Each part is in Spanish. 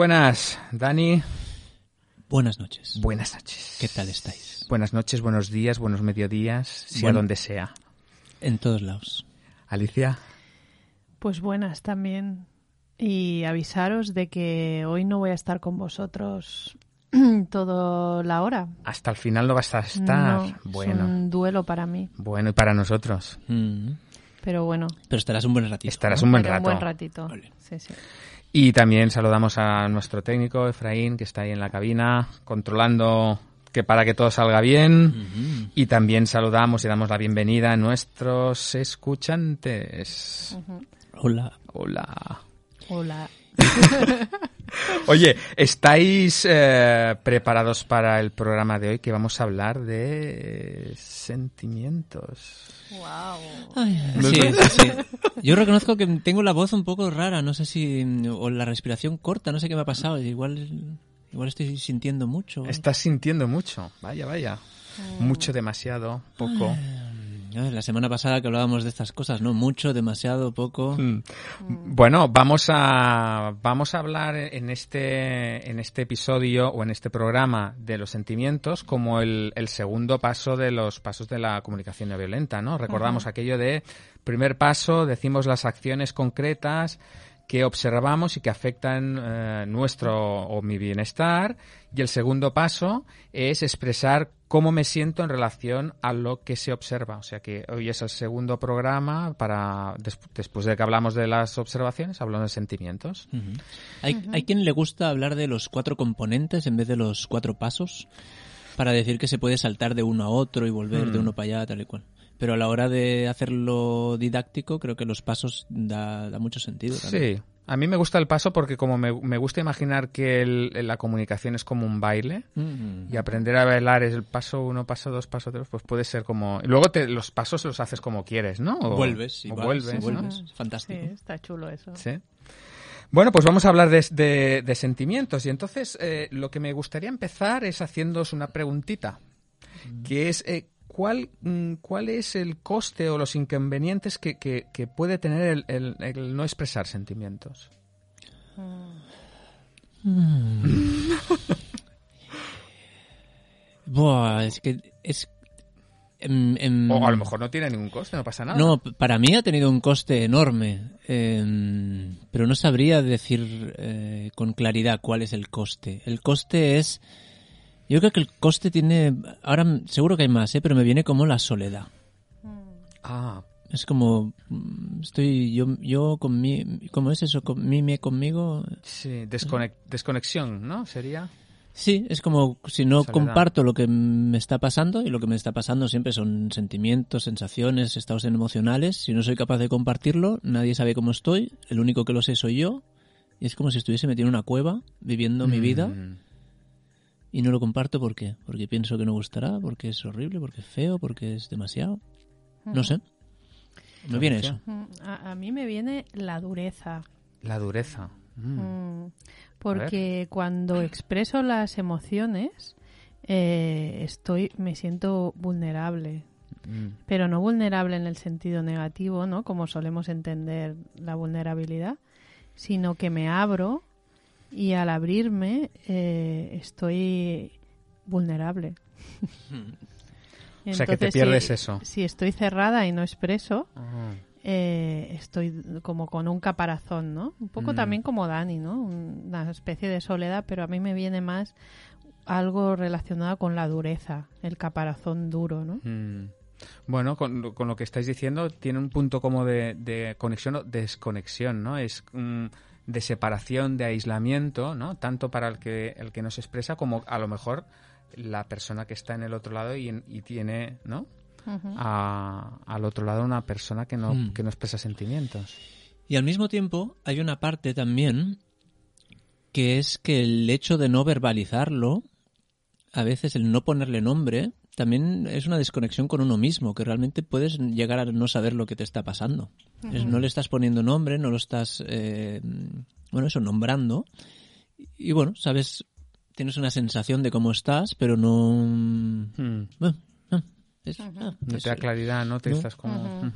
Buenas, Dani. Buenas noches. Buenas noches. ¿Qué tal estáis? Buenas noches, buenos días, buenos mediodías, sea Bueno. donde sea. En todos lados. Alicia. Pues buenas también. Y avisaros de que hoy no voy a estar con vosotros toda la hora. Hasta el final no vas a estar. No, bueno, Es un duelo para mí. bueno, y para nosotros. Mm. Pero bueno, Pero estarás un buen ratito. Estarás ¿no? un buen pero rato. un buen ratito. Vale. Sí, sí. Y también saludamos a nuestro técnico, Efraín, que está ahí en la cabina, controlando que para que todo salga bien. Y también saludamos y damos la bienvenida a nuestros escuchantes. Hola. Hola. Hola. Oye, ¿estáis eh, preparados para el programa de hoy que vamos a hablar de sentimientos? Wow. Ay, sí. Yo reconozco que tengo la voz un poco rara, no sé si... O la respiración corta, no sé qué me ha pasado. Igual, igual estoy sintiendo mucho. Estás sintiendo mucho, vaya, vaya. Mucho, demasiado, poco. Ay, La semana pasada que hablábamos de estas cosas, ¿no? Mucho, demasiado, poco. Mm. Bueno, vamos a vamos a hablar en este en este episodio o en este programa de los sentimientos como el, el segundo paso de los pasos de la comunicación no violenta, ¿no? Recordamos aquello de primer paso, decimos las acciones concretas que observamos y que afectan eh, nuestro o mi bienestar y el segundo paso es expresar cómo me siento en relación a lo que se observa. O sea que hoy es el segundo programa para des- después de que hablamos de las observaciones, hablamos de sentimientos. Ujú. ¿Hay, hay quien le gusta hablar de los cuatro componentes en vez de los cuatro pasos para decir que se puede saltar de uno a otro y volver de Mm. uno para allá, tal y cual. Pero a la hora de hacerlo didáctico, creo que los pasos da, da mucho sentido. también. Sí, a mí me gusta el paso porque como me, me gusta imaginar que el- la comunicación es como un baile, Mm. Y aprender a bailar es el paso uno, paso dos, paso tres, pues puede ser como... y Luego te, los pasos los haces como quieres, ¿no? O- Vuelves, o vuelves, y ¿no? vuelves. Sí, Fantástico. está chulo eso. Sí. Bueno, pues vamos a hablar de, de- de sentimientos. Y entonces eh, lo que me gustaría empezar es haciéndoos una preguntita, que es eh, ¿cuál, mm, cuál es el coste o los inconvenientes que, que- que puede tener el, el- el no expresar sentimientos? Buah, es que es... em, em, O a lo mejor no tiene ningún coste, no pasa nada. No, para mí ha tenido un coste enorme, em, pero no sabría decir eh, con claridad cuál es el coste. El coste es, yo creo que el coste tiene, ahora seguro que hay más, ¿eh? pero me viene como la soledad. Ah, Es como, mm, estoy yo, yo con mi, ¿cómo es eso? Con mí, me, conmigo. sí, desconexión, ¿no? Sería... Sí, es como si no Soledad. comparto lo que me está pasando, y lo que me está pasando siempre son sentimientos, sensaciones, estados emocionales. Si no soy capaz de compartirlo, nadie sabe cómo estoy, el único que lo sé soy yo. Y es como si estuviese metido en una cueva, viviendo mi vida, Mm. Y no lo comparto ¿por qué? Porque pienso que no gustará, porque es horrible, porque es feo, porque es demasiado. No sé. Me viene eso. Mm, A, a mí me viene la dureza. La dureza. Mm. Mm, Porque cuando expreso las emociones, eh, estoy, me siento vulnerable. Mm. Pero no vulnerable en el sentido negativo, ¿no? Como solemos entender la vulnerabilidad, sino que me abro y al abrirme eh, estoy vulnerable. O sea, que te pierdes si- eso. Si estoy cerrada y no expreso, Ah. eh, estoy como con un caparazón, ¿no? Un poco Mm. también como Dani, ¿no? Una especie de soledad, pero a mí me viene más algo relacionado con la dureza, el caparazón duro, ¿no? Mm. Bueno, con, con lo que estáis diciendo, tiene un punto como de, de conexión o desconexión, ¿no? Es mm, de separación, de aislamiento, ¿no? Tanto para el que, el que no se expresa como a lo mejor la persona que está en el otro lado y, en- y tiene, ¿no? A- al otro lado una persona que no, Mm. que no expresa sentimientos. Y al mismo tiempo hay una parte también que es que el hecho de no verbalizarlo, a veces el no ponerle nombre, también es una desconexión con uno mismo, que realmente puedes llegar a no saber lo que te está pasando. No le estás poniendo nombre, no lo estás, eh, bueno, eso, nombrando. Y bueno, sabes, tienes una sensación de cómo estás, pero no... Mm. Bueno, ah, es- ah, No te da claridad, ¿no? Te No. estás como...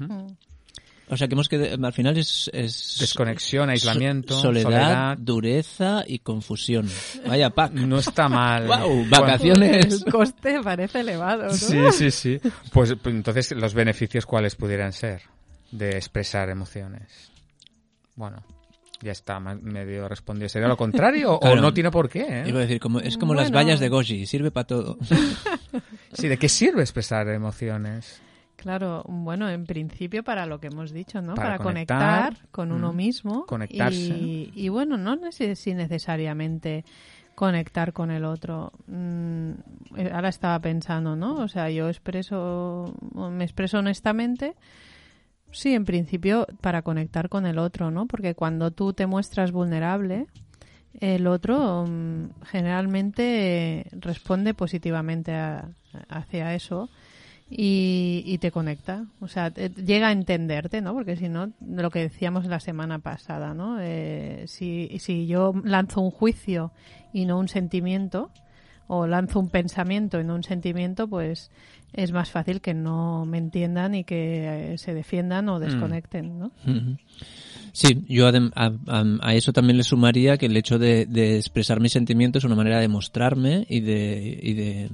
O sea, que hemos que al final es, es Desconexión, aislamiento, soledad, soledad. dureza y confusión. Vaya pack. No está mal. Guau, vacaciones. El coste parece elevado, ¿no? Sí, sí, sí. Pues, pues entonces, ¿los beneficios cuáles pudieran ser de expresar emociones? Bueno, ya está medio respondido. ¿Sería lo contrario o Claro. no tiene por qué? eh? Iba a decir, como, es como las vallas de Goji, sirve para todo. Sí, ¿de qué sirve expresar emociones? Claro, bueno, en principio para lo que hemos dicho, ¿no? Para Para, conectar, conectar, con uno mm, mismo. conectarse. Y, y bueno, no sé si necesariamente conectar con el otro. Mm, eh, ahora estaba pensando, ¿no? O sea, yo expreso, me expreso honestamente. Sí, en principio para conectar con el otro, ¿no? Porque cuando tú te muestras vulnerable, el otro mm, generalmente responde positivamente a- hacia eso y, y te conecta. O sea, te- llega a entenderte, ¿no? Porque si no, lo que decíamos la semana pasada, ¿no? Eh, si, si yo lanzo un juicio y no un sentimiento, o lanzo un pensamiento y no un sentimiento, pues es más fácil que no me entiendan y que eh, se defiendan o desconecten, ¿no? Sí, yo adem- a, a- a eso también le sumaría que el hecho de, de expresar mis sentimientos es una manera de mostrarme y de, y de,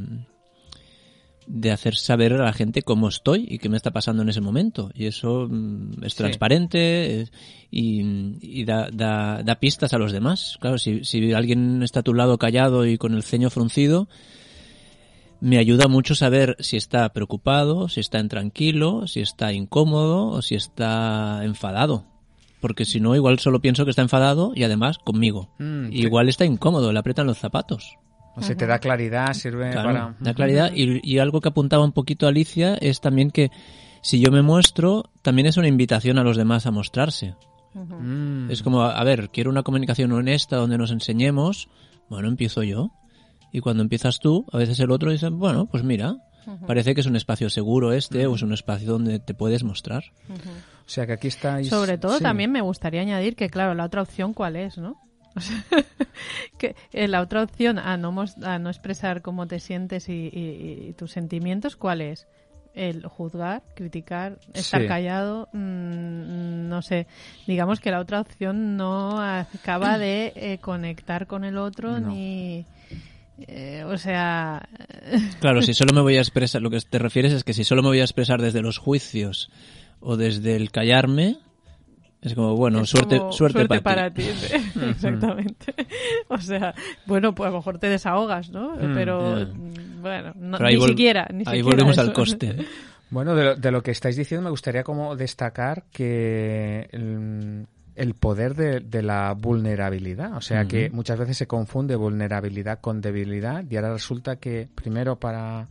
de hacer saber a la gente cómo estoy y qué me está pasando en ese momento. Y eso mm, es Sí. transparente es- y, y da, da, da pistas a los demás. Claro, si, si alguien está a tu lado callado y con el ceño fruncido, me ayuda mucho saber si está preocupado, si está intranquilo, si está incómodo o si está enfadado. Porque si no, igual solo pienso que está enfadado y además conmigo. Mm, igual está incómodo, le aprietan los zapatos. O sea, te da claridad, sirve Claro, para... da claridad. Y, y algo que apuntaba un poquito Alicia es también que si yo me muestro, también es una invitación a los demás a mostrarse. Mm. Es como, a ver, quiero una comunicación honesta donde nos enseñemos. Bueno, empiezo yo. Y cuando empiezas tú, a veces el otro dice, bueno, pues mira, parece que es un espacio seguro este o es un espacio donde te puedes mostrar. O sea, que aquí estáis... Sobre todo sí. también me gustaría añadir que, claro, la otra opción cuál es, ¿no? O sea, que eh, la otra opción a no, a no expresar cómo te sientes y, y- y tus sentimientos, ¿cuál es? El juzgar, criticar, estar Sí. callado, mm, no sé. Digamos que la otra opción no acaba de eh, conectar con el otro No. ni... eh, o sea, Claro, si solo me voy a expresar, lo que te refieres es que si solo me voy a expresar desde los juicios o desde el callarme, es como, bueno, Es suerte, como suerte, para, ti. Exactamente. O sea, bueno, pues a lo mejor te desahogas, ¿no? Mm, Pero mm, bueno, no- Pero ni vol- siquiera. Ni Ahí siquiera volvemos al coste. Bueno, de lo, de lo que estáis diciendo me gustaría como destacar que el, el poder de, de la vulnerabilidad, o sea que muchas veces se confunde vulnerabilidad con debilidad y ahora resulta que primero para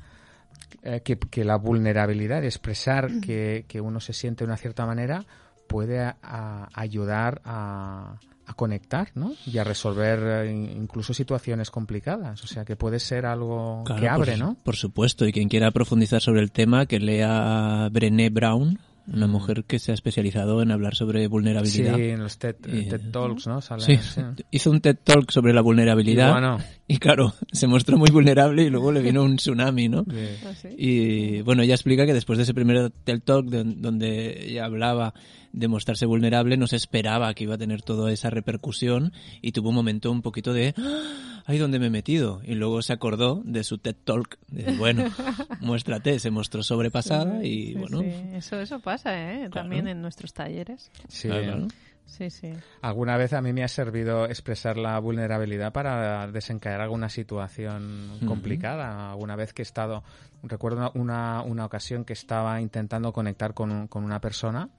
eh, que, que la vulnerabilidad, expresar que, que uno se siente de una cierta manera, puede a- a- ayudar a, a conectar, ¿no? Y a resolver eh, in- incluso situaciones complicadas, o sea que puede ser algo Claro, que abre, por, ¿no? Por supuesto, y quien quiera profundizar sobre el tema, que lea Brené Brown, una mujer que se ha especializado en hablar sobre Sí, vulnerabilidad. en los TED, Y- TED Talks, ¿no? Sale, Sí, sí. hizo un TED Talk sobre la vulnerabilidad. Y bueno, Y claro, se mostró muy vulnerable y luego le vino un tsunami, ¿no? de- Ah, sí. Y bueno, ella explica que después de ese primer TED Talk de- donde ella hablaba de mostrarse vulnerable, no se esperaba que iba a tener toda esa repercusión y tuvo un momento un poquito de ¡Ah! ¡ay, dónde me he metido! Y luego se acordó de su TED Talk, de bueno, muéstrate, se mostró sobrepasada y Sí, bueno, sí. Eso, eso pasa, ¿eh? También en nuestros talleres. sí. claro, claro. Sí, sí. Alguna vez a mí me ha servido expresar la vulnerabilidad para desencadenar alguna situación complicada. Alguna vez que he estado, recuerdo una, una ocasión que estaba intentando conectar con, un- con una persona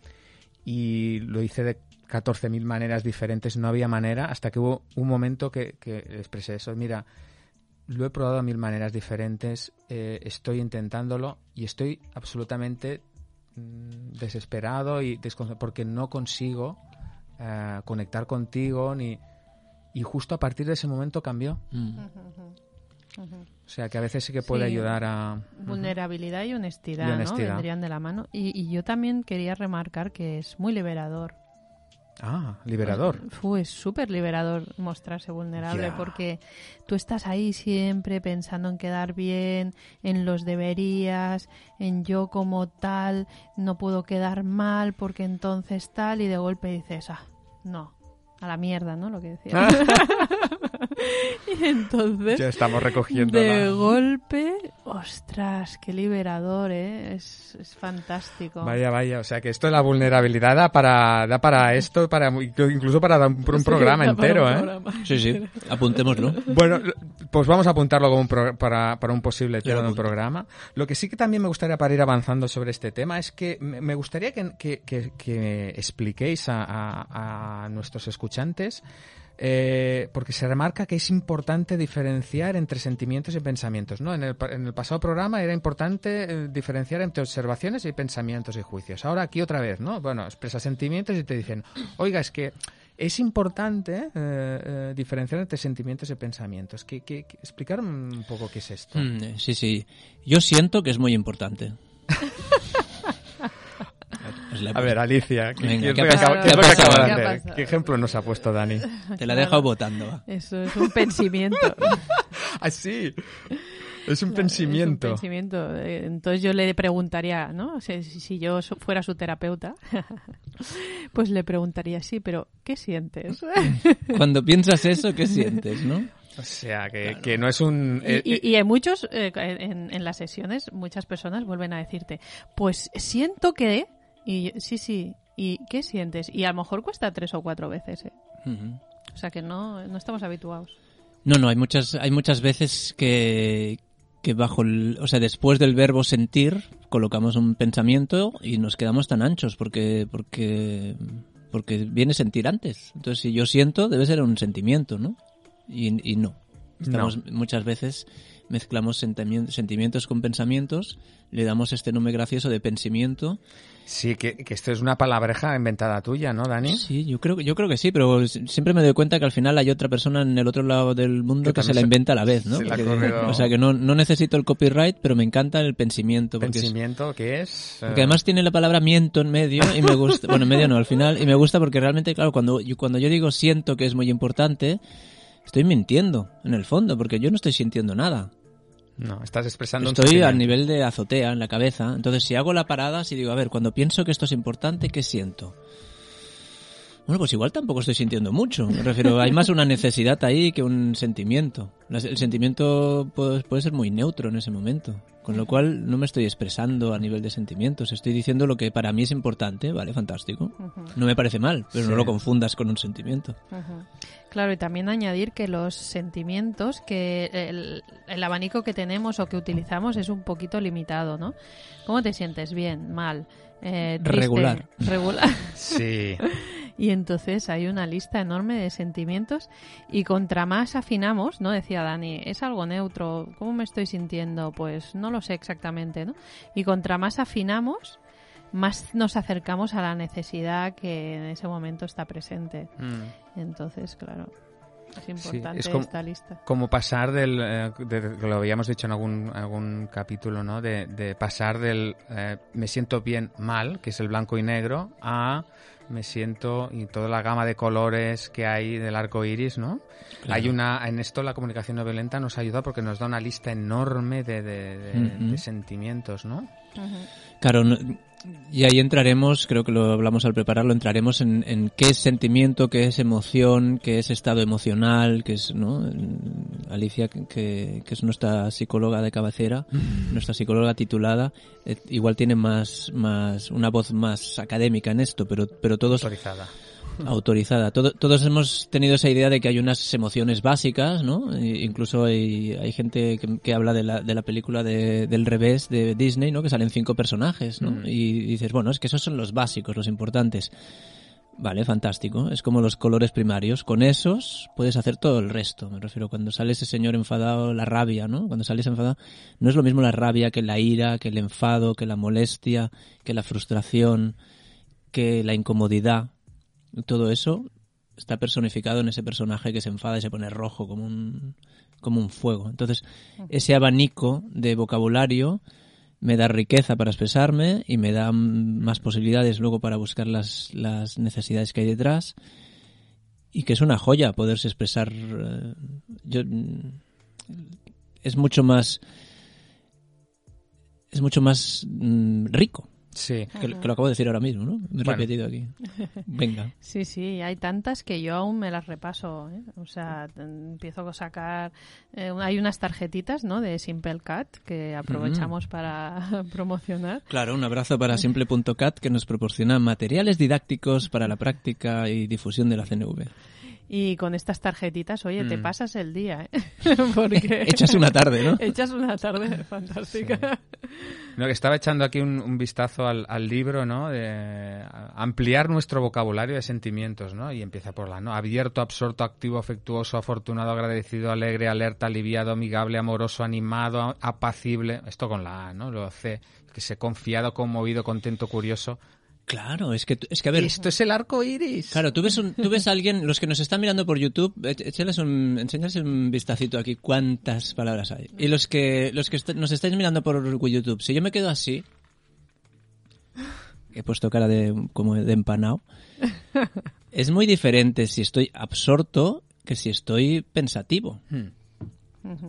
y lo hice de 14.000 maneras diferentes, no había manera, hasta que hubo un momento que, que expresé eso. Mira, lo he probado a mil maneras diferentes, eh, estoy intentándolo y estoy absolutamente mm, desesperado y porque no consigo eh, conectar contigo ni y justo a partir de ese momento cambió. Mm. O sea que a veces sí que puede Sí. ayudar a Vulnerabilidad y honestidad, Y honestidad. ¿no? Vendrían de la mano. Y, y yo también quería remarcar que es muy liberador. Ah, liberador. Fue súper liberador mostrarse vulnerable porque tú estás ahí siempre pensando en quedar bien, en los deberías, en yo como tal, no puedo quedar mal porque entonces tal y de golpe dices, ah, no, a la mierda, ¿no? Lo que decía. y entonces... Ya estamos recogiendo De la- golpe, ostras, qué liberador, ¿eh? Es, es fantástico. Vaya, vaya, o sea que esto de la vulnerabilidad da para, da para esto, para incluso para dar un, un Sí, programa entero, un ¿eh? programa. Sí, sí, apuntémoslo. Bueno, pues vamos a apuntarlo como un pro- para, para un posible tema de un programa. Lo que sí que también me gustaría para ir avanzando sobre este tema es que me me gustaría que, que- que- que expliquéis a, a- a nuestros escuchantes eh, porque se remarca que es importante diferenciar entre sentimientos y pensamientos. ¿no? En, el, en el pasado programa era importante eh, diferenciar entre observaciones y pensamientos y juicios. Ahora aquí otra vez, ¿no? Bueno, expresa sentimientos y te dicen, oiga, es que es importante eh, eh, diferenciar entre sentimientos y pensamientos. ¿Qué, qué, qué- explicar un poco qué es esto. Mm, Sí, sí. Yo siento que es muy importante. A ver, Alicia, ¿qué, Venga, qué es ¿qué lo ha que pasado? acaba- qué es lo ¿Qué que ha pasado? acaba de ¿Qué ha hacer? pasado? ¿Qué ejemplo nos ha puesto Dani? te la he dejado votando. Eso es un pensamiento. Ah, sí. Es un Claro, pensamiento. Es un pensamiento. Eh, Entonces yo le preguntaría, ¿no? O sea, si, si yo fuera su terapeuta, pues le preguntaría, sí, pero ¿qué sientes? Cuando piensas eso, ¿qué sientes, no? O sea, que, que no es un... eh, y, eh, y, y hay muchos, eh, en, en las sesiones, muchas personas vuelven a decirte, pues siento que... Y yo, sí, sí. ¿Y qué sientes? Y a lo mejor cuesta tres o cuatro veces, ¿eh? O sea que no, no estamos habituados. No, no, hay muchas, hay muchas veces que, que bajo el, o sea, después del verbo sentir, colocamos un pensamiento y nos quedamos tan anchos porque, porque, porque viene sentir antes. Entonces, si yo siento, debe ser un sentimiento, ¿no? Y, y no. Estamos, Muchas veces mezclamos sentimi- sentimientos con pensamientos, le damos este nombre gracioso de pensamiento. Sí, que, que esto es una palabreja inventada tuya, ¿no, Dani? Sí, yo creo, yo creo que sí, pero siempre me doy cuenta que al final hay otra persona en el otro lado del mundo Que que, se la inventa a la vez, ¿no? se la O sea que no, no necesito el copyright, pero me encanta el pensamiento. Pensamiento, ¿qué es? porque además tiene la palabra miento en medio y me gusta, bueno, en medio no, al final, y me gusta porque realmente, claro, cuando yo, cuando yo digo siento que es muy importante, estoy mintiendo, en el fondo, porque yo no estoy sintiendo nada. No, estás expresando Estoy a sentimiento. nivel de azotea en la cabeza. Entonces, si hago la parada, si digo, a ver, cuando pienso que esto es importante, ¿qué siento? Bueno, pues igual tampoco estoy sintiendo mucho. Me refiero, hay más una necesidad ahí que un sentimiento. El sentimiento puede, puede ser muy neutro en ese momento. Con lo cual, no me estoy expresando a nivel de sentimientos. Estoy diciendo lo que para mí es importante. Vale, fantástico. No me parece mal, pero Sí. no lo confundas con un sentimiento. Ujú. Claro, y también añadir que los sentimientos, que el, el abanico que tenemos o que utilizamos es un poquito limitado, ¿no? ¿Cómo te sientes? Bien, mal, eh, triste, Regular. regular. Sí. Y entonces hay una lista enorme de sentimientos y contra más afinamos, ¿no? Decía Dani, es algo neutro, ¿cómo me estoy sintiendo? Pues no lo sé exactamente, ¿no? Y contra más afinamos, más nos acercamos a la necesidad que en ese momento está presente. Mm. Entonces, claro, es importante es como- esta lista. Como pasar del, eh, de- lo habíamos dicho en algún, algún capítulo, ¿no? De, de pasar del eh, me siento bien mal, que es el blanco y negro, a me siento y toda la gama de colores que hay del arco iris, ¿no? Claro. Hay una, en esto la comunicación no violenta nos ayuda porque nos da una lista enorme de, de- de- Ujú. de sentimientos, ¿no? Claro, no- y ahí entraremos, creo que lo hablamos al prepararlo, entraremos en, en qué es sentimiento, qué es emoción, qué es estado emocional, qué es, ¿no? Alicia, que, que es nuestra psicóloga de cabecera, nuestra psicóloga titulada, eh, igual tiene más, más, una voz más académica en esto, pero, pero todos Autorizada. autorizada. Todo- todos hemos tenido esa idea de que hay unas emociones básicas, ¿no? E- incluso hay, hay gente que, que habla de la, de la película de- del revés de Disney, ¿no? Que salen cinco personajes, ¿no? Mm. Y dices, bueno, es que esos son los básicos, los importantes. Vale, fantástico. Es como los colores primarios. Con esos puedes hacer todo el resto. Me refiero cuando sale ese señor enfadado, la rabia, ¿no? Cuando sales enfadado, no es lo mismo la rabia que la ira, que el enfado, que la molestia, que la frustración, que la incomodidad. Todo eso está personificado en ese personaje que se enfada y se pone rojo como un, como un fuego. Entonces, ese abanico de vocabulario me da riqueza para expresarme y me da más posibilidades luego para buscar las, las necesidades que hay detrás y que es una joya poderse expresar. eh, yo, mm, es mucho más es mucho más mm, rico Sí. que, lo- que lo acabo de decir ahora mismo, ¿no? Me he Bueno. repetido aquí. Venga. Sí, sí, hay tantas que yo aún me las repaso. ¿eh? O sea, empiezo a sacar. eh, hay unas tarjetitas, ¿no? De Simple Cat que aprovechamos para promocionar. Claro, un abrazo para simple.cat que nos proporciona materiales didácticos para la práctica y difusión de la CNV. Y con estas tarjetitas, oye, te Mm. pasas el día, ¿eh? Porque Echas una tarde, ¿no? echas una tarde fantástica. No, que estaba echando aquí un, un vistazo al, al libro, ¿no? De ampliar nuestro vocabulario de sentimientos, ¿no? Y empieza por la, ¿no? Abierto, absorto, activo, afectuoso, afortunado, agradecido, alegre, alerta, aliviado, amigable, amoroso, animado, apacible. Esto con la A, ¿no? Lo C. Que se confiado, conmovido, contento, curioso. Claro, es que, es que a ver, Esto es el arco iris. Claro, tú ves, un- tú ves a alguien, los que nos están mirando por YouTube, éch- échales un, enséñales un vistacito aquí cuántas palabras hay. Y los que, los que est- nos estáis mirando por YouTube, si yo me quedo así, he puesto cara de, como de empanado, es muy diferente si estoy absorto que si estoy pensativo. Hmm.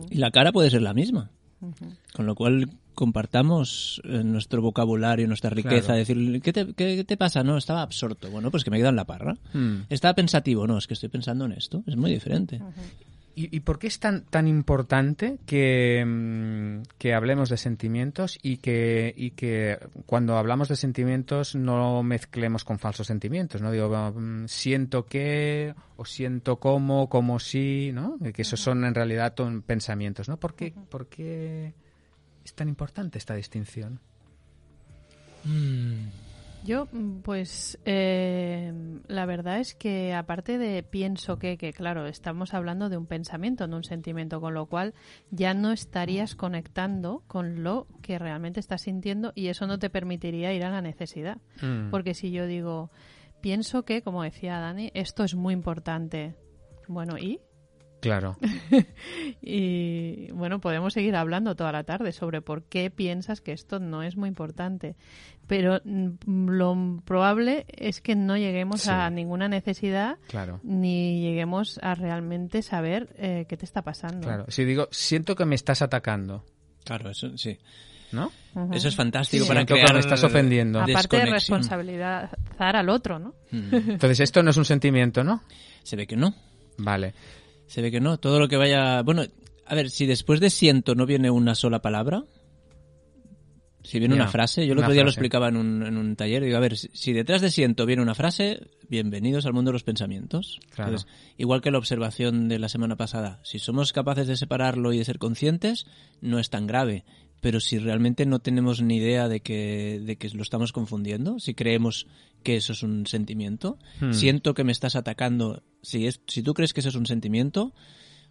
Y la cara puede ser la misma. Con lo cual compartamos eh, nuestro vocabulario, nuestra riqueza. Claro. Decir, ¿qué te, qué te pasa? No, estaba absorto. Bueno, pues que me quedo en la parra. Hmm. Estaba pensativo. No, es que estoy pensando en esto. Es muy diferente. ¿Y, y por qué es tan, tan importante que, mm, que hablemos de sentimientos y que, y que cuando hablamos de sentimientos no mezclemos con falsos sentimientos? ¿no? Digo, mm, siento que, o siento como, como si, ¿no? Que esos son en realidad pensamientos, ¿no? ¿Por qué, por qué es tan importante esta distinción? Yo, mm, pues, eh, la verdad es que aparte de pienso que, que claro, estamos hablando de un pensamiento, no un sentimiento, con lo cual ya no estarías conectando con lo que realmente estás sintiendo y eso no te permitiría ir a la necesidad. Mm. Porque si yo digo, pienso que, como decía Dani, esto es muy importante. Bueno, ¿y? Claro. Y bueno, podemos seguir hablando toda la tarde sobre por qué piensas que esto no es muy importante. Pero mm, lo probable es que no lleguemos Sí. a ninguna necesidad Claro. ni lleguemos a realmente saber eh, qué te está pasando. Claro. Si digo, siento que me estás atacando, Claro, eso sí. ¿no? Eso es fantástico Sí. para que crear... me estás ofendiendo. Aparte de responsabilizar al otro, ¿no? Mm. Entonces, esto no es un sentimiento, ¿no? Se ve que no. Vale. Se ve que no. Todo lo que vaya... Bueno, a ver, si después de siento no viene una sola palabra, si viene una frase, yo el otro día lo explicaba en un, en un taller, digo, a ver, si, si detrás de siento viene una frase, bienvenidos al mundo de los pensamientos. Claro. Entonces, igual que la observación de la semana pasada, si somos capaces de separarlo y de ser conscientes, no es tan grave. Pero si realmente no tenemos ni idea de que, de que lo estamos confundiendo, si creemos que eso es un sentimiento, Hmm. siento que me estás atacando, si, es, si tú crees que eso es un sentimiento,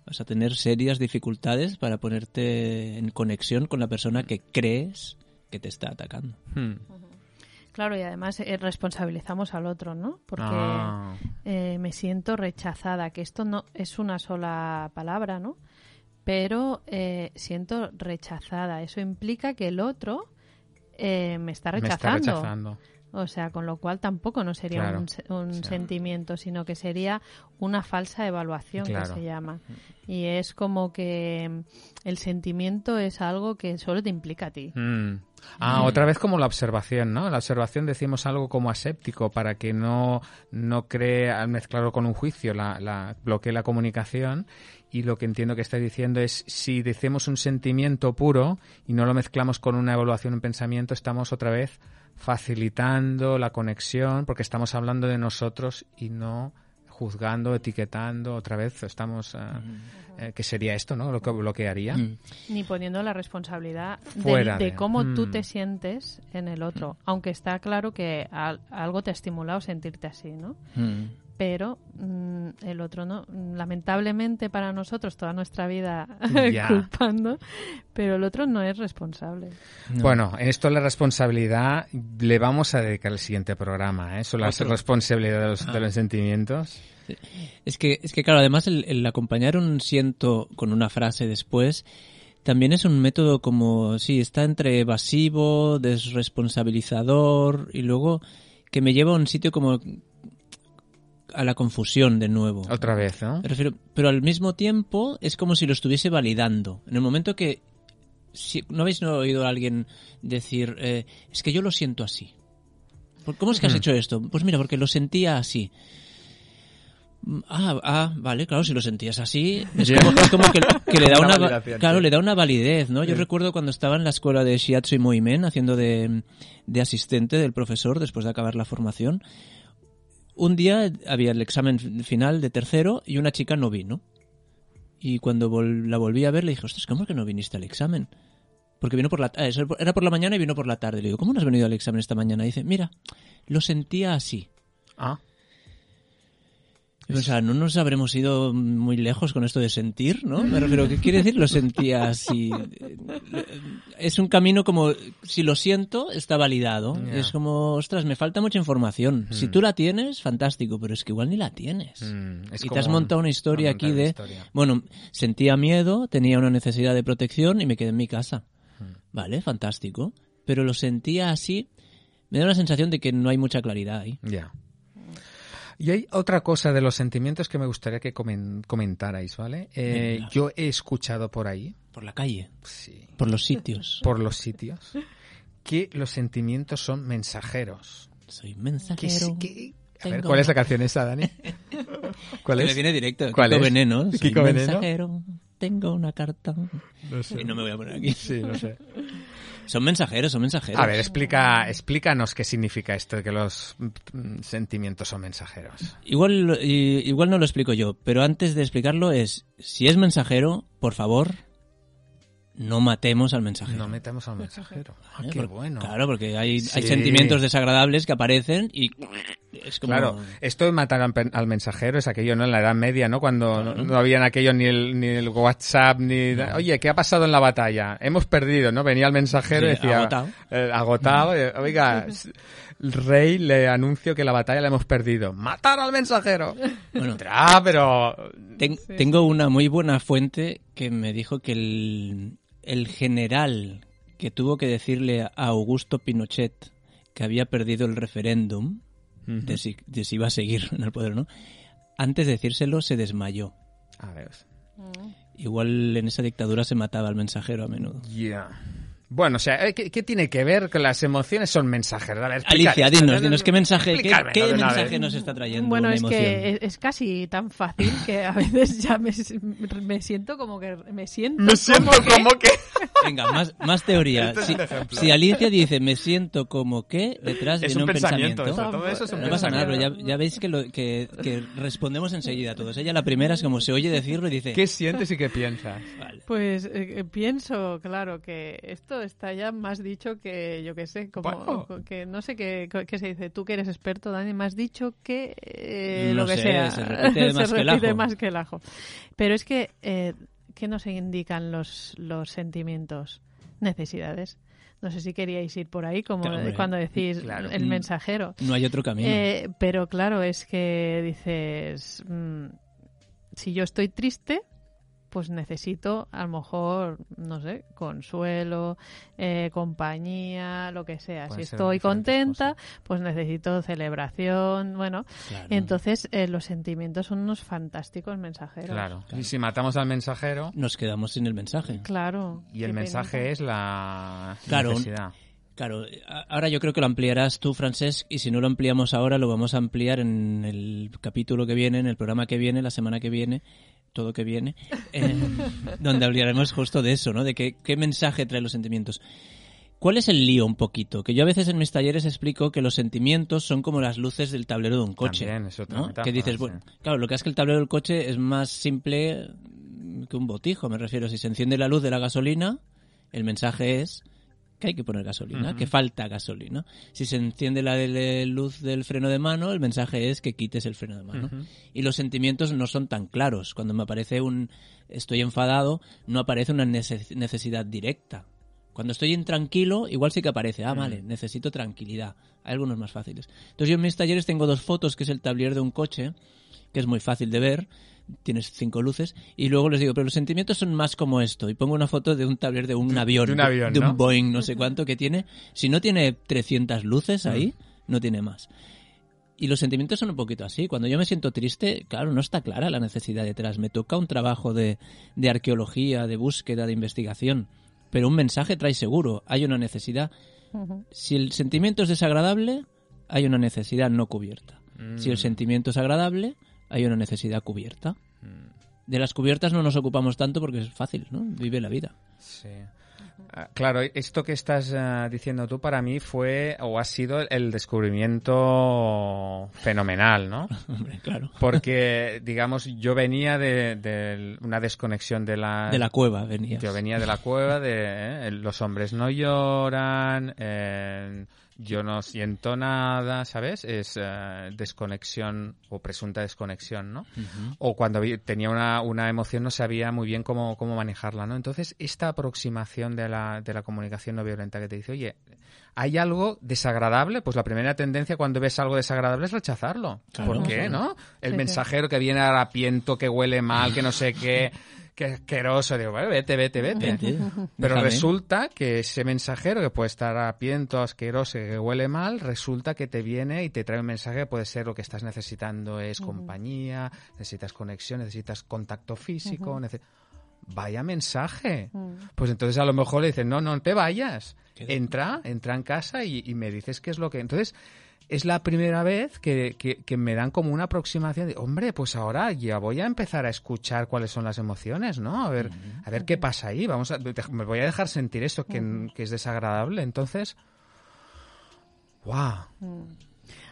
vas a tener serias dificultades para ponerte en conexión con la persona que crees que te está atacando. Hmm. Claro, y además eh, responsabilizamos al otro, ¿no? Porque Ah. eh, me siento rechazada, que esto no es una sola palabra, ¿no? Pero eh, siento rechazada. Eso implica que el otro eh, me está Me está rechazando. O sea, con lo cual tampoco no sería Claro. un, sentimiento, sino que sería una falsa evaluación Claro. que se llama. Y es como que el sentimiento es algo que solo te implica a ti. Mm. Ah, otra vez como la observación, ¿no? La observación decimos algo como aséptico para que no, no cree al mezclarlo con un juicio, la, la, bloquee la comunicación. Y lo que entiendo que estáis diciendo es si decimos un sentimiento puro y no lo mezclamos con una evaluación en pensamiento, estamos otra vez facilitando la conexión porque estamos hablando de nosotros y no juzgando, etiquetando, otra vez estamos... ah, eh, que sería esto, ¿no? Lo que bloquearía. Mm. Ni poniendo la responsabilidad de- Fuera de, de- cómo tú Mm. te sientes en el otro. Aunque está claro que al- algo te ha estimulado sentirte así, ¿no? Mm. Pero mm, el otro no. Mm, Lamentablemente para nosotros toda nuestra vida culpando, pero el otro no es responsable. No. Bueno, en esto la responsabilidad le vamos a dedicar el siguiente programa, ¿eh? Sobre la responsabilidad de los, Ah. de los sentimientos. Es que, es que claro, además el, el acompañar un siento con una frase después también es un método como, sí, está entre evasivo, desresponsabilizador y luego que me lleva a un sitio como a la confusión de nuevo. Otra vez, ¿no? Me refiero, pero al mismo tiempo es como si lo estuviese validando. En el momento que... Si, ¿No habéis oído a alguien decir, eh, es que yo lo siento así? ¿Por- ¿Cómo es que has Hmm. hecho esto? Pues mira, porque lo sentía así. Ah, ah, vale, claro, si lo sentías así, es como, es como que, que le da Una claro, sí. le da una validez, ¿no? Yo recuerdo cuando estaba en la escuela de Shiatsu y Moimen haciendo de, de asistente del profesor después de acabar la formación, un día había el examen final de tercero y una chica no vino. Y cuando vol- la volví a ver le dije, ostras, ¿cómo que no viniste al examen? Porque vino por la ah, era por la mañana y vino por la tarde. Le digo, ¿cómo no has venido al examen esta mañana? Y dice, mira, lo sentía así. Ah, O sea, no nos habremos ido muy lejos con esto de sentir, ¿no? Me refiero, ¿qué quiere decir lo sentía así? Es un camino como, si lo siento, está validado. Es como, ostras, me falta mucha información. Si tú la tienes, fantástico, pero es que igual ni la tienes. mm, es y te has montado una historia aquí de, historia. bueno, sentía miedo, tenía una necesidad de protección y me quedé en mi casa. Hmm. Vale, fantástico. Pero lo sentía así, me da una sensación de que no hay mucha claridad ahí. Ya. Y hay otra cosa de los sentimientos que me gustaría que comen- comentarais, ¿vale? Eh, Venga. yo he escuchado por ahí, Por la calle, sí, por los sitios. por los sitios, que los sentimientos son mensajeros. Soy Que mensajero. sí- que- A ver, ¿cuál es la canción esa, Dani? ¿Cuál Que es? Me viene directo. ¿Cuál Kiko es? Veneno. Soy Kiko Veneno. mensajero. Tengo una carta. No sé. Y no me voy a poner aquí. Sí, no sé. Son mensajeros, son mensajeros. A ver, explica, explícanos qué significa esto de que los mm, sentimientos son mensajeros. Igual, igual no lo explico yo, pero antes de explicarlo es, si es mensajero, por favor, no matemos al mensajero. No metamos al mensajero. Ah, qué Porque- bueno. Claro, porque hay, hay sentimientos desagradables que aparecen y es como... Claro, esto de matar al, mensajero es aquello, ¿no? En la Edad Media, ¿no? Cuando no, no habían aquello ni el, ni el WhatsApp, ni... Oye, ¿qué ha pasado en la batalla? Hemos perdido, ¿no? Venía el mensajero y decía... agotado. eh, agotado. eh, Oiga, el rey le anuncio que la batalla la hemos perdido. ¡Matar al mensajero! Bueno, Ah, pero... Ten- tengo una muy buena fuente que me dijo que el, el general que tuvo que decirle a Augusto Pinochet que había perdido el referéndum de, si, de si iba a seguir en el poder o no, antes de decírselo se desmayó. A ver... Igual en esa dictadura se mataba al mensajero a menudo. Ya. Bueno, o sea, eh, ¿qué, qué tiene que ver con las emociones? Son mensajeros. A ver, Alicia, dinos, dinos, ¿qué mensaje, qué, qué de mensaje nos está trayendo Bueno, una es emoción? que es, es casi tan fácil que a veces ya me, me siento como que me siento Me siento como que... Venga, más, más teoría. Este es Si, si Alicia dice me siento como que, detrás viene un un pensamiento, pensamiento. todo eso es un No pasa nada, pero ya, ya veis que, lo, que, que respondemos enseguida a todos. Ella la primera es como se oye decirlo y dice... ¿Qué sientes y qué piensas? Vale. Pues eh, eh, pienso, claro, que esto está ya más dicho que, yo qué sé, como Bueno. que no sé qué, qué se dice. Tú que eres experto, Dani, más dicho que eh, No lo que sé, sea. se repite más que el ajo. más que el ajo. Pero es que, eh, ¿qué nos indican los, los sentimientos? Necesidades. No sé si queríais ir por ahí, como hombre. cuando decís Claro. el Mm. mensajero. No hay otro camino. Eh, pero claro, es que dices, mm, si yo estoy triste, pues necesito a lo mejor, no sé, consuelo, eh, compañía, lo que sea. Pueden si estoy contenta, pues necesito celebración, bueno. Claro. Entonces, eh, los sentimientos son unos fantásticos mensajeros. Claro. Y si matamos al mensajero Nos quedamos sin el mensaje. Claro. y el mensaje penita. es la Claro, necesidad. Claro, ahora yo creo que lo ampliarás tú, Francesc, y si no lo ampliamos ahora, lo vamos a ampliar en el capítulo que viene, en el programa que viene, la semana que viene, todo que viene, eh, donde hablaremos justo de eso, ¿no? De qué, qué mensaje trae los sentimientos. ¿Cuál es el lío un poquito? Que yo a veces en mis talleres explico que los sentimientos son como las luces del tablero de un coche. También es otra ¿no? metáfora, que dices, sí. bueno, claro, lo que es que el tablero del coche es más simple que un botijo, me refiero. Si se enciende la luz de la gasolina, el mensaje es que hay que poner gasolina, que falta gasolina. Si se enciende la de- luz del freno de mano, el mensaje es que quites el freno de mano. Y los sentimientos no son tan claros. Cuando me aparece un estoy enfadado, no aparece una nece- necesidad directa. Cuando estoy intranquilo, igual sí que aparece, ah, vale, necesito tranquilidad. Hay algunos más fáciles. Entonces yo en mis talleres tengo dos fotos, que es el tablier de un coche, que es muy fácil de ver, tienes cinco luces, y luego les digo, pero los sentimientos son más como esto, y pongo una foto de un tablero de un avión, de un avión, de ¿no? un Boeing, no sé cuánto que tiene, si no tiene 300 luces ahí, no tiene más. Y los sentimientos son un poquito así. Cuando yo me siento triste, claro, no está clara la necesidad detrás. Me toca un trabajo de, de arqueología, de búsqueda, de investigación. Pero un mensaje trae seguro. Hay una necesidad. Si el sentimiento es desagradable, hay una necesidad no cubierta. Si el sentimiento es agradable, hay una necesidad cubierta. De las cubiertas no nos ocupamos tanto porque es fácil, ¿no? Vive la vida. Sí. Ah, Claro, esto que estás ah, diciendo tú para mí fue o ha sido el descubrimiento fenomenal, ¿no? Hombre, claro. Porque, digamos, yo venía de, de una desconexión de la... De la cueva venías. Yo venía de la cueva de eh, los hombres no lloran, eh, yo no siento nada, ¿sabes? Es eh, desconexión o presunta desconexión, ¿no? O cuando tenía una, una emoción no sabía muy bien cómo, cómo manejarla, ¿no? Entonces, esta aproximación de la, de la comunicación no violenta que te dice, oye, ¿hay algo desagradable? Pues la primera tendencia cuando ves algo desagradable es rechazarlo. Claro. ¿Por qué, no? El Sí, sí. mensajero que viene harapiento, que huele mal, que no sé qué, que asqueroso. Digo, "Bueno, vete, vete, vete. Vete, Pero déjame. resulta que ese mensajero que puede estar harapiento, asqueroso, que huele mal, resulta que te viene y te trae un mensaje que puede ser lo que estás necesitando es compañía, necesitas conexión, necesitas contacto físico. nece- Vaya mensaje. Mm. Pues entonces a lo mejor le dicen, no, no te vayas. Entra, entra en casa y, y me dices qué es lo que... Entonces, es la primera vez que, que- que me dan como una aproximación de, hombre, pues ahora ya voy a empezar a escuchar cuáles son las emociones, ¿no? A ver, a ver qué pasa ahí. Vamos a, me voy a dejar sentir esto que, que es desagradable. Entonces, ¡guau!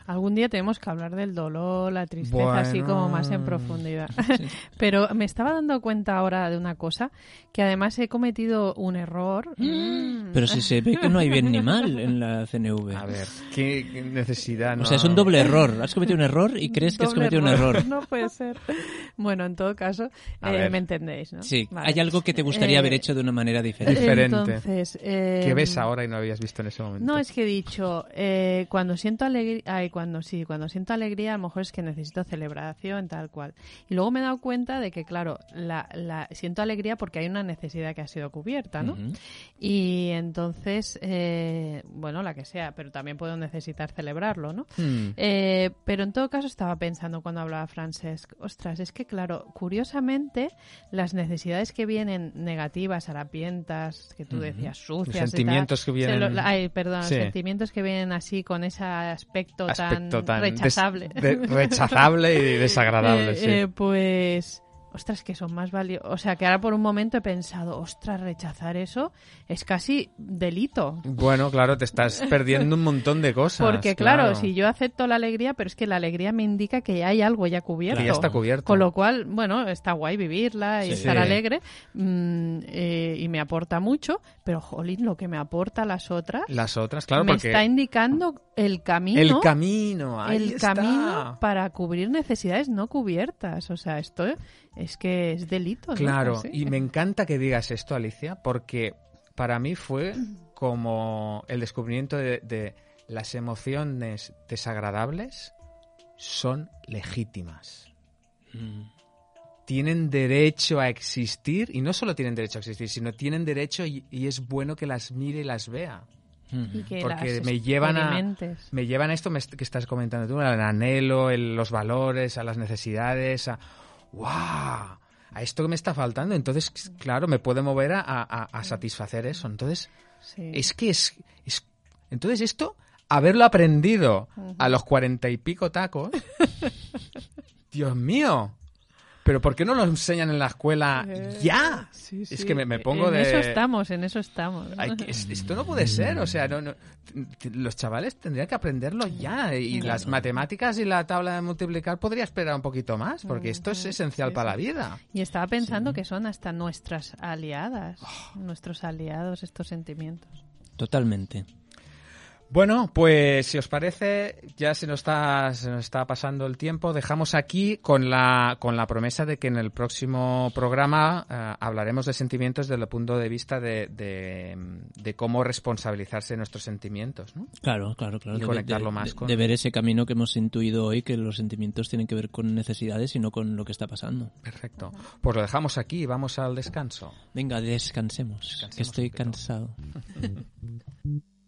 Algún día tenemos que hablar del dolor, la tristeza, así Bueno. como más en profundidad. Pero me estaba dando cuenta ahora de una cosa, que además he cometido un error. Mm. Pero si se ve que no hay bien ni mal en la CNV. A ver, ¿qué, necesidad? O no? sea, es un doble error. Has cometido un error y crees que has cometido un error. No puede ser. Bueno, en todo caso, A eh, me entendéis, ¿no? Sí, Vale. hay algo que te gustaría Eh, haber hecho de una manera diferente. Diferente. Entonces, eh, ¿Qué ves ahora y no habías visto en ese momento? No, es que he dicho, eh, cuando siento alegría, cuando sí, cuando siento alegría, a lo mejor es que necesito celebración, tal cual. Y luego me he dado cuenta de que, claro, la, la, siento alegría porque hay una necesidad que ha sido cubierta, ¿no? Ujú. Y entonces, eh, bueno, la que sea, pero también puedo necesitar celebrarlo, ¿no? Hmm. Eh, pero en todo caso estaba pensando cuando hablaba Francesc, ostras, es que claro, curiosamente las necesidades que vienen negativas, harapientas, que tú decías sucias, y tal, sentimientos que vienen- lo- ay, perdón, Sí. sentimientos que vienen así con ese aspecto, aspecto tan, tan des- rechazable. de- rechazable y desagradable, Eh, sí. eh, pues, ostras, que son más valiosos. O sea, que ahora por un momento he pensado, ostras, rechazar eso es casi delito. Bueno, claro, te estás perdiendo un montón de cosas. Porque claro, si yo acepto la alegría, pero es que la alegría me indica que hay algo ya cubierto. Que ya está cubierto. Con lo cual, bueno, está guay vivirla y Sí. estar alegre mm, eh, y me aporta mucho, pero jolín, lo que me aporta las otras Las otras, claro, me porque está indicando el camino. el camino, ahí el está. camino para cubrir necesidades no cubiertas. O sea, esto es que es delito. ¿no? Claro, y me encanta que digas esto, Alicia, porque para mí fue como el descubrimiento de, de las emociones desagradables son legítimas. Mm. Tienen derecho a existir, y no solo tienen derecho a existir, sino tienen derecho y, y es bueno que las mire y las vea. Y que porque las me llevan a-. Me llevan a esto que estás comentando tú, al anhelo, el- los valores, a las necesidades, a ¡wow! A esto que me está faltando. Entonces, claro, me puede mover a, a- a satisfacer eso. Entonces, Sí. es que es, es- Entonces, esto, haberlo aprendido a los cuarenta y pico tacos. Dios mío. Pero ¿por qué no lo enseñan en la escuela Eh, ya? sí, Es que me, me pongo en de. eso estamos, en eso estamos. Ay, que es- esto no puede ser, o sea, no, los chavales tendrían que aprenderlo ya y las matemáticas y la tabla de multiplicar podría esperar un poquito más, porque esto es esencial sí, para la vida. Y estaba pensando que son hasta nuestras aliadas, Oh. nuestros aliados estos sentimientos. Totalmente. Bueno, pues si os parece, ya se nos está, se nos está pasando el tiempo. Dejamos aquí con la, con la promesa de que en el próximo programa eh, hablaremos de sentimientos desde el punto de vista de, de, de cómo responsabilizarse de nuestros sentimientos. ¿no? Claro, claro, claro. Y de, conectarlo de- más con- de ver ese camino que hemos intuido hoy, que los sentimientos tienen que ver con necesidades y no con lo que está pasando. Perfecto. Pues lo dejamos aquí y vamos al descanso. Venga, descansemos, Descansemos que estoy cansado.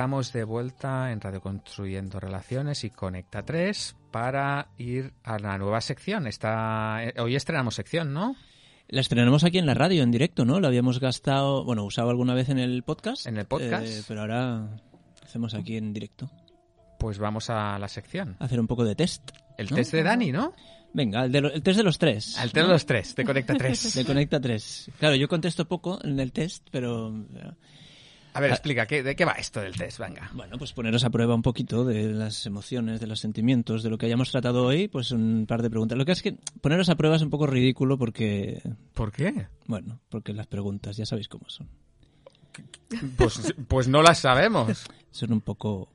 Estamos de vuelta en Radio Construyendo Relaciones y Conecta 3 para ir a la nueva sección. Está, eh, hoy estrenamos sección, ¿no? La estrenamos aquí en la radio, en directo, ¿no? La habíamos gastado, bueno, usado alguna vez en el podcast. En el podcast. eh, pero ahora hacemos aquí en directo. Pues vamos a la sección. Hacer un poco de test. El ¿No? test de Dani, ¿no? Venga, el, de lo- el test de los tres. El test de los tres, de Conecta 3. De Conecta 3. Claro, yo contesto poco en el test, pero... A ver, explica, ¿qué, ¿de qué va esto del test? Venga. Bueno, pues poneros a prueba un poquito de las emociones, de los sentimientos, de lo que hayamos tratado hoy, pues un par de preguntas. Lo que es que poneros a prueba es un poco ridículo porque, ¿Por qué? bueno, porque las preguntas ya sabéis cómo son. Pues, pues no las sabemos. Son un poco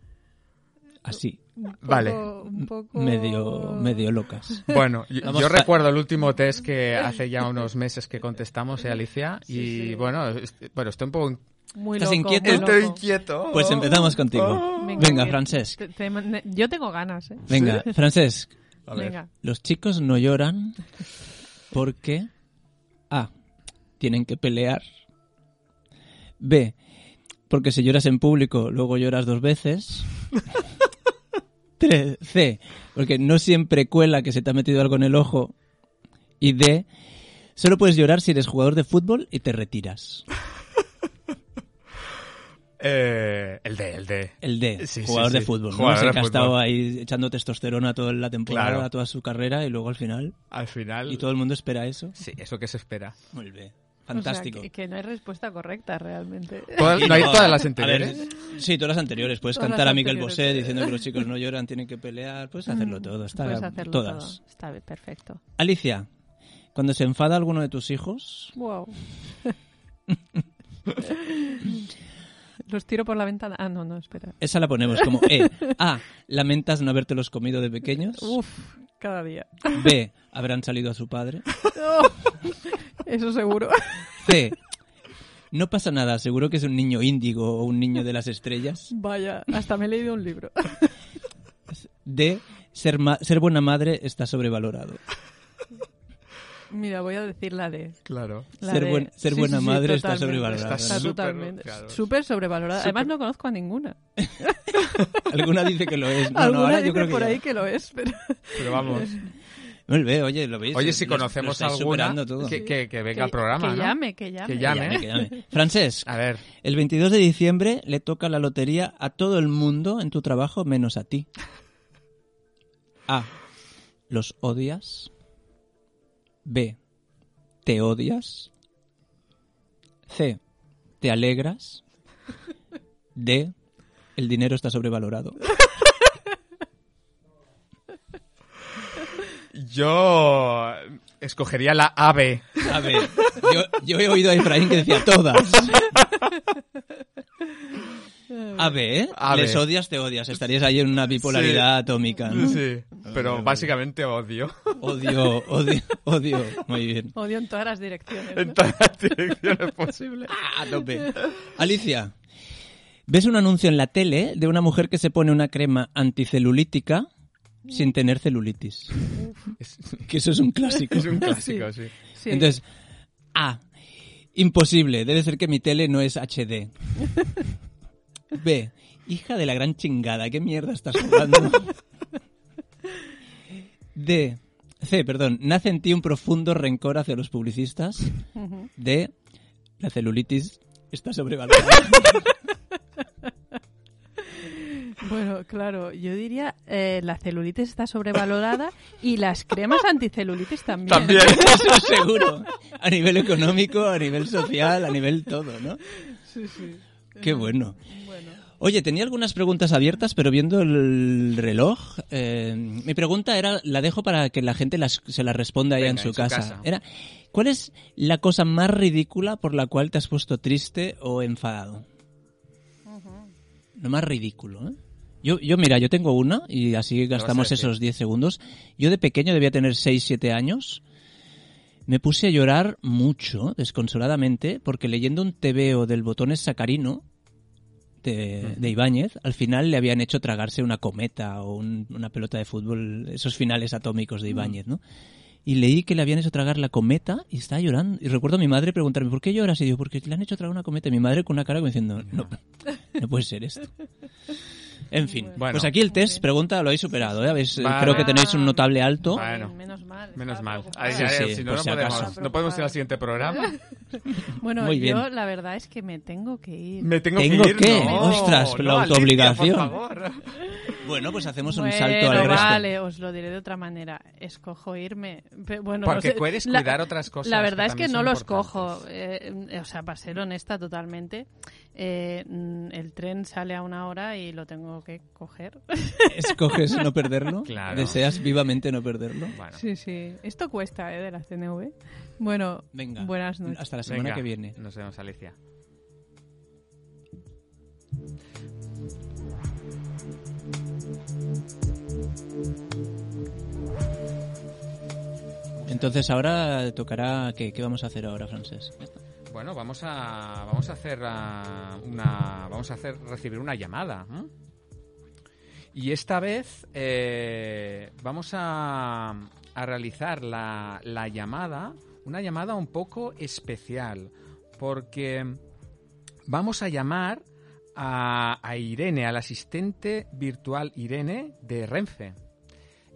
así, Un Vale. poco- un poco- medio, medio locas. Bueno, yo, recuerdo el último test que hace ya unos meses que contestamos, ¿eh, Alicia? Y Sí, bueno, est- bueno, estoy un poco... Muy ¿Estás loco, inquieto? muy Estoy loco. inquieto. Pues empezamos contigo. Venga, Venga, Francesc. te- te- yo tengo ganas, ¿eh? Venga, Francesc. A ver. Venga. Los chicos no lloran porque A. Tienen que pelear. B. Porque si lloras en público, luego lloras dos veces. 3. C. Porque no siempre cuela que se te ha metido algo en el ojo. Y D. Solo puedes llorar si eres jugador de fútbol y te retiras. Eh, el D, el D. El D, Sí, jugador sí. de fútbol. ¿no? Jugador Ese de que ha estado ahí echando testosterona toda la temporada, Claro. toda su carrera, y luego al final. Al final... Y todo el mundo espera eso. Sí, eso que se espera. Muy bien. O sea, Fantástico. que, que no hay respuesta correcta realmente. Todas- no hay todas las A anteriores. ver, sí, todas las anteriores. Puedes Todas cantar a Miguel. Bosé diciendo que los chicos no lloran, tienen que pelear. Puedes hacerlo todo. Está, Puedes hacerlo todas. todo. Está bien, perfecto. Alicia, cuando se enfada alguno de tus hijos, Wow. Los tiro por la ventana. Ah, no, no, espera. esa la ponemos como E. A. Lamentas no habértelos comido de pequeños. Uf, cada día. B. Habrán salido a su padre. Oh, eso seguro. C. No pasa nada, seguro que es un niño índigo o un niño de las estrellas. Vaya, hasta me he leído un libro. D. Ser, ma- ser buena madre está sobrevalorado. Mira, voy a decir la de. Claro. La Ser de- buen- ser sí, buena sí, sí, madre está sobrevalorada. Está Súper, totalmente. claro. Súper sobrevalorada. Además, no conozco a ninguna. Alguna dice que lo es. No, no, Alguna ahora dice yo creo que por ya. ahí que lo es, pero... Pero vamos. Muy bien, oye, lo veis. Oye, si conocemos estáis alguna, que, que, que venga que, al programa, que ¿no? llame, que llame. Que llame. Que llame. Francesc, A ver, el 22 de diciembre le toca la lotería a todo el mundo en tu trabajo menos a ti. A. ¿Los odias? B. ¿Te odias? C. ¿Te alegras? D. El dinero está sobrevalorado. yo... Escogería la AB. A ver, yo, yo he oído a Efraín que decía todas. A ver, ¿eh? A Les ver. odias, te odias. Estarías ahí en una bipolaridad atómica, ¿no? Sí, pero básicamente odio. Odio, odio, odio. Muy bien. Odio en todas las direcciones. ¿no? En todas las direcciones posibles. Ah, a tope. Alicia, ves un anuncio en la tele de una mujer que se pone una crema anticelulítica sin tener celulitis. Que eso es un clásico. es un clásico, sí. Sí. Entonces, A. Imposible. Debe ser que mi tele no es HD. B. Hija de la gran chingada. ¿Qué mierda estás jugando? D. C. Perdón. Nace en ti un profundo rencor hacia los publicistas. D. La celulitis está sobrevalorada. Bueno, claro, yo diría eh, la celulitis está sobrevalorada y las cremas anticelulitis también. También. Eso seguro. A nivel económico, a nivel social, a nivel todo, ¿no? Sí, sí. Qué bueno. Bueno. Oye, tenía algunas preguntas abiertas, pero viendo el reloj, eh, mi pregunta era, la dejo para que la gente las- se la responda allá Venga, en su, en su casa. casa. Era, ¿cuál es la cosa más ridícula por la cual te has puesto triste o enfadado? Lo más ridículo, ¿eh? Yo, yo, mira, yo tengo una y así gastamos esos 10 segundos. Yo de pequeño debía tener 6, 7 años. Me puse a llorar mucho, desconsoladamente, porque leyendo un TVO del Botones Sacarino de, de Ibáñez, al final le habían hecho tragarse una cometa o un- una pelota de fútbol, esos finales atómicos de Ibáñez, ¿no? Y leí que le habían hecho tragar la cometa y estaba llorando. Y recuerdo a mi madre preguntarme, ¿por qué lloras? Y digo, porque le han hecho tragar una cometa. Y mi madre con una cara como diciendo, no, no puede ser esto. En fin, Bueno. pues aquí el test, pregunta, lo habéis superado, ¿eh? Habéis- Vale. Creo que tenéis un notable alto. Bueno. menos mal. Menos mal. Ahí, Sí, sí, si no, no si podemos, no podemos ir al siguiente programa. Bueno, Muy bien. yo la verdad es que me tengo que ir. Me tengo, ¿Tengo que ir. qué? No, Ostras, no, la autoobligación. por favor. Bueno, pues hacemos un Bueno, salto al resto. vale, os lo diré de otra manera. Escojo irme. Bueno, Porque no sé, puedes la- cuidar otras cosas La que verdad es que no son lo importantes. escojo. eh, o sea, para ser honesta totalmente, eh, mm, el tren sale a una hora y lo tengo que coger. ¿Escoges no perderlo? Claro. ¿Deseas vivamente no perderlo? Bueno, Sí, sí. Esto cuesta, ¿eh? De la CNV. Bueno, Venga. buenas noches. Hasta la semana venga, que viene. Nos vemos, Alicia. Entonces ahora tocará... ¿Qué, qué vamos a hacer ahora, Francés? Bueno, vamos a vamos a hacer ah, una vamos a hacer recibir una llamada. Y esta vez eh, vamos a, a realizar la, la llamada, una llamada un poco especial, porque vamos a llamar a, a Irene, al asistente virtual Irene de Renfe.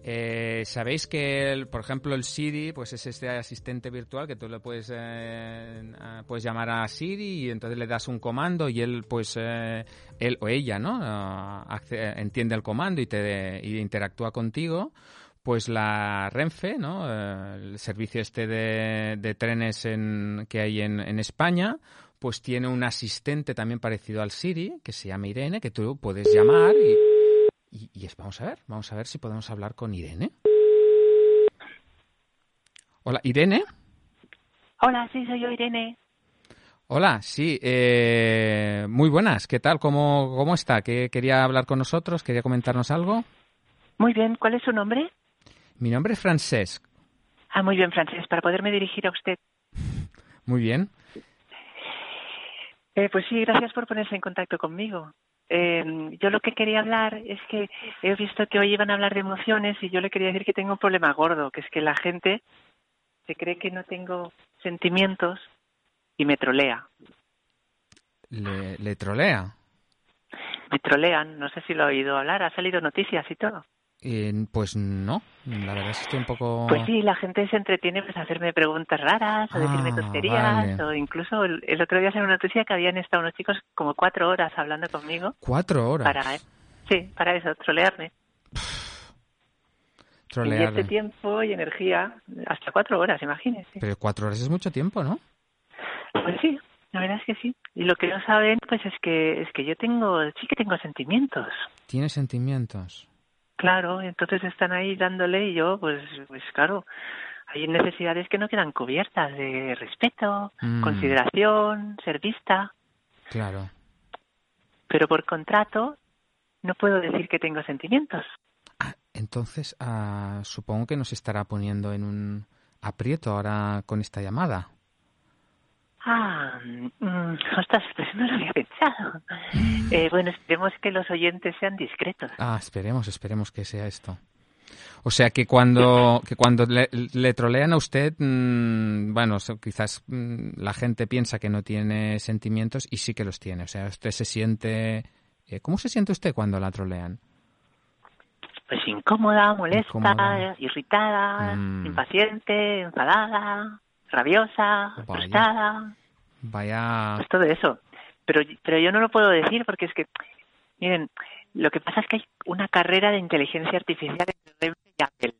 Eh, Sabéis que, el- por ejemplo, el Siri, pues es este asistente virtual que tú le puedes, eh, puedes llamar a Siri y entonces le das un comando y él, pues, eh, él o ella, ¿no? Ah, entiende el comando y te y interactúa contigo. Pues la Renfe, ¿no? Eh, el servicio este de, de trenes en, que hay en, en España, pues tiene un asistente también parecido al Siri, que se llama Irene, que tú puedes llamar y, y, y es- vamos a ver, vamos a ver si podemos hablar con Irene. Hola, Irene. Hola, sí, soy yo, Irene. Hola, sí, eh, muy buenas. ¿Qué tal? ¿Cómo, cómo está? ¿Qué, ¿Quería hablar con nosotros? ¿Quería comentarnos algo? Muy bien, ¿cuál es su nombre? Mi nombre es Francesc. Ah, muy bien, Francés, para poderme dirigir a usted. Muy bien. Eh, pues sí, gracias por ponerse en contacto conmigo. Eh, yo lo que quería hablar es que he visto que hoy iban a hablar de emociones y yo le quería decir que tengo un problema gordo, que es que la gente se cree que no tengo sentimientos y me trolea. Le, le trolea. Me trolean, no sé si lo ha oído hablar, ha salido noticias y todo. Eh, pues no, la verdad es que estoy un poco... Pues sí, la gente se entretiene pues a hacerme preguntas raras o decirme Ah, tonterías vale. o incluso el, el otro día salió una noticia que habían estado unos chicos como cuatro horas hablando conmigo Cuatro horas. para eh, sí para eso trolearme Trolearle. invierte tiempo y energía hasta cuatro horas imagínese Pero cuatro horas es mucho tiempo, ¿no? pues sí la verdad es que sí y lo que no saben pues es que es que yo tengo sí que tengo sentimientos Tiene sentimientos. Claro entonces están ahí dándole y yo pues pues claro hay necesidades que no quedan cubiertas de respeto, Mm. consideración, ser vista, Claro. pero por contrato no puedo decir que tengo sentimientos. Ah, entonces, ah, supongo que nos estará poniendo en un aprieto ahora con esta llamada. Ah, mm, ostras, pues no lo había pensado. Eh, bueno, esperemos que los oyentes sean discretos. Ah, esperemos, esperemos que sea esto. O sea que cuando, que cuando le, le trolean a usted, mm, bueno, quizás mm, la gente piensa que no tiene sentimientos y sí que los tiene. O sea, usted se siente... eh, ¿Cómo se siente usted cuando la trolean? Pues incómoda, molesta, Incómoda. irritada, Mm. impaciente, enfadada, rabiosa, Vaya. frustrada, Vaya... pues todo eso. Pero, pero yo no lo puedo decir porque es que, miren, lo que pasa es que hay una carrera de inteligencia artificial entre Renfe y Apple.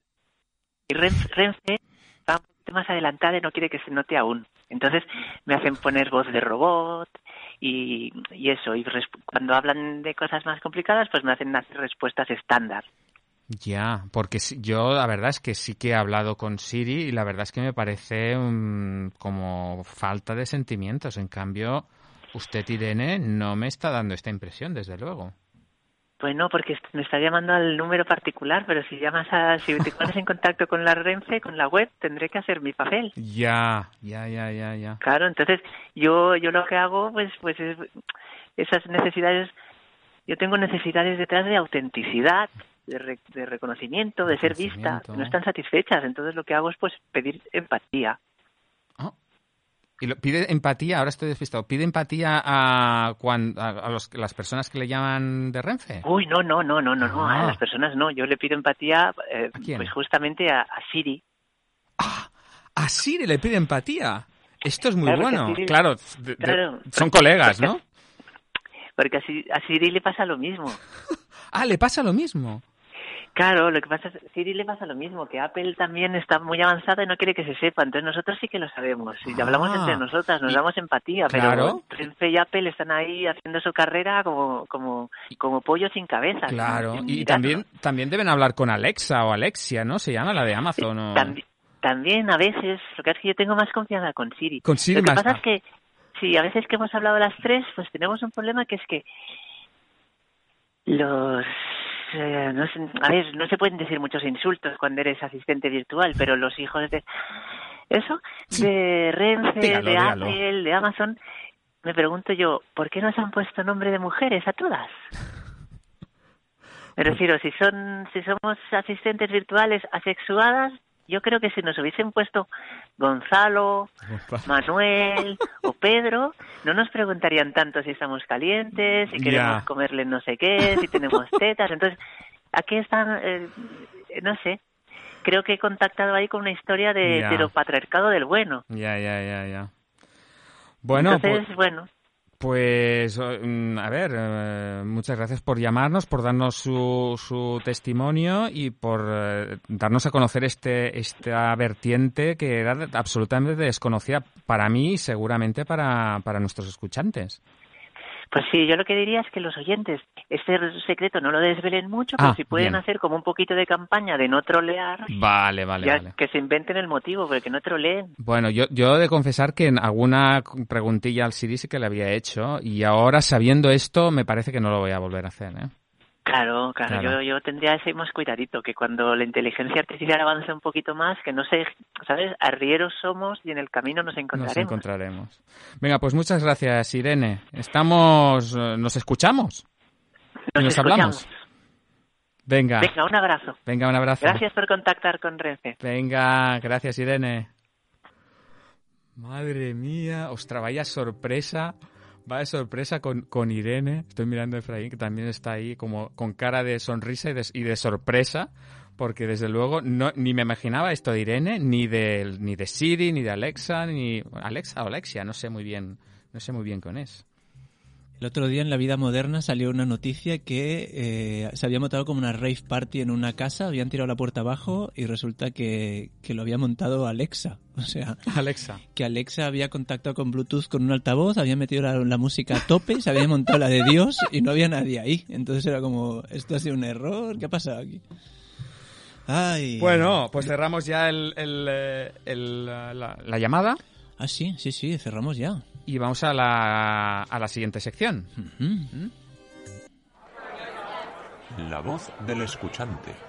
Y Renfe, va un poquito más adelantada y no quiere que se note aún. Entonces me hacen poner voz de robot y, y eso. Y cuando hablan de cosas más complicadas, pues me hacen hacer respuestas estándar. Ya, porque yo la verdad es que sí que he hablado con Siri y la verdad es que me parece mm, como falta de sentimientos. En cambio, usted, Irene, no me está dando esta impresión, desde luego. Pues no, porque me está llamando al número particular, pero si llamas a, si te pones en contacto con la Renfe, con la web, tendré que hacer mi papel. Ya, ya, ya, ya, ya. Claro, entonces yo yo lo que hago, pues pues es esas necesidades, yo tengo necesidades detrás de autenticidad, de, re- de reconocimiento, de ser vista, no están satisfechas, entonces lo que hago es pues pedir empatía. Ah. Y lo, pide empatía, ahora estoy despistado, pide empatía a, cuan- a, a los, las personas que le llaman de Renfe. Uy, no, no, no, no, no, no, Ah. a las personas no, yo le pido empatía, eh, pues justamente a, a Siri. Ah, a Siri le pide empatía. Esto es muy Claro bueno. Siri- claro, de- de- claro. son colegas, ¿no? Porque a Siri, a Siri le pasa lo mismo. Ah, le pasa lo mismo. Claro, lo que pasa es que Siri le pasa lo mismo, que Apple también está muy avanzada y no quiere que se sepa, entonces nosotros sí que lo sabemos, y Ah. hablamos entre nosotras, nos Y- damos empatía, Claro. pero Renfe y Apple están ahí haciendo su carrera como como como pollo sin cabeza. Claro, y también, también deben hablar con Alexa o Alexia, ¿no? Se llama la de Amazon o... Tambi- también a veces, lo que es que yo tengo más confianza con Siri. Con Siri lo que más- pasa es que, sí, a veces que hemos hablado las tres, pues tenemos un problema que es que los... eh, no sé, a ver, no se pueden decir muchos insultos cuando eres asistente virtual, pero los hijos de... Eso, Sí. de Renfe, Dígalo, de dígalo. Apple, de Amazon, me pregunto yo, ¿por qué nos han puesto nombre de mujeres a todas? Me refiero, si son, si somos asistentes virtuales asexuadas, yo creo que si nos hubiesen puesto Gonzalo, Manuel o Pedro, no nos preguntarían tanto si estamos calientes, si queremos comerle no sé qué, si tenemos tetas. Entonces, aquí están, eh, no sé, creo que he contactado ahí con una historia de Ya. heteropatriarcado del bueno. Ya, ya, ya, ya. Bueno, Entonces, pues, bueno, pues, mm, a ver, eh, muchas gracias por llamarnos, por darnos su, su testimonio y por eh, darnos a conocer este esta vertiente que era absolutamente desconocida para mí y seguramente para, para nuestros escuchantes. Pues sí, yo lo que diría es que los oyentes este secreto no lo desvelen mucho, pero Ah, si pueden bien. hacer como un poquito de campaña de no trolear, Vale, vale, ya vale. que se inventen el motivo, pero que no troleen. Bueno, yo, yo he de confesar que en alguna preguntilla al Siri sí que le había hecho y ahora sabiendo esto me parece que no lo voy a volver a hacer, ¿eh? Claro, claro, Claro. Yo, yo tendría ese más cuidadito, que cuando la inteligencia artificial avance un poquito más, que no sé, ¿sabes? Arrieros somos y en el camino nos Nos encontraremos. encontraremos. Venga, pues muchas gracias, Irene. Estamos, eh, nos escuchamos. Nos nos hablamos. escuchamos. Venga, Venga, un abrazo. venga, un abrazo. Gracias por contactar con Renfe. Venga, gracias, Irene. Madre mía, ostras, vaya sorpresa. Vaya sorpresa con, con Irene. Estoy mirando a Efraín, que también está ahí como con cara de sonrisa y de, de sorpresa. Porque desde luego no, ni me imaginaba esto de Irene, ni de, ni de Siri, ni de Alexa, ni Alexa o Alexia, no sé muy bien, no sé muy bien con es. El otro día en la vida moderna salió una noticia que eh, se había montado como una rave party en una casa, habían tirado la puerta abajo y resulta que, que lo había montado Alexa. O sea, Alexa. que Alexa había contactado con Bluetooth con un altavoz, había metido la, la música a tope, se había montado la de Dios y no había nadie ahí. Entonces era como, esto ha sido un error, ¿qué ha pasado aquí? Ay. Bueno, pues cerramos ya el, el, eh, el, la, la llamada Ah, sí, sí, sí, cerramos ya. Y vamos a la, a la siguiente sección. La voz del escuchante.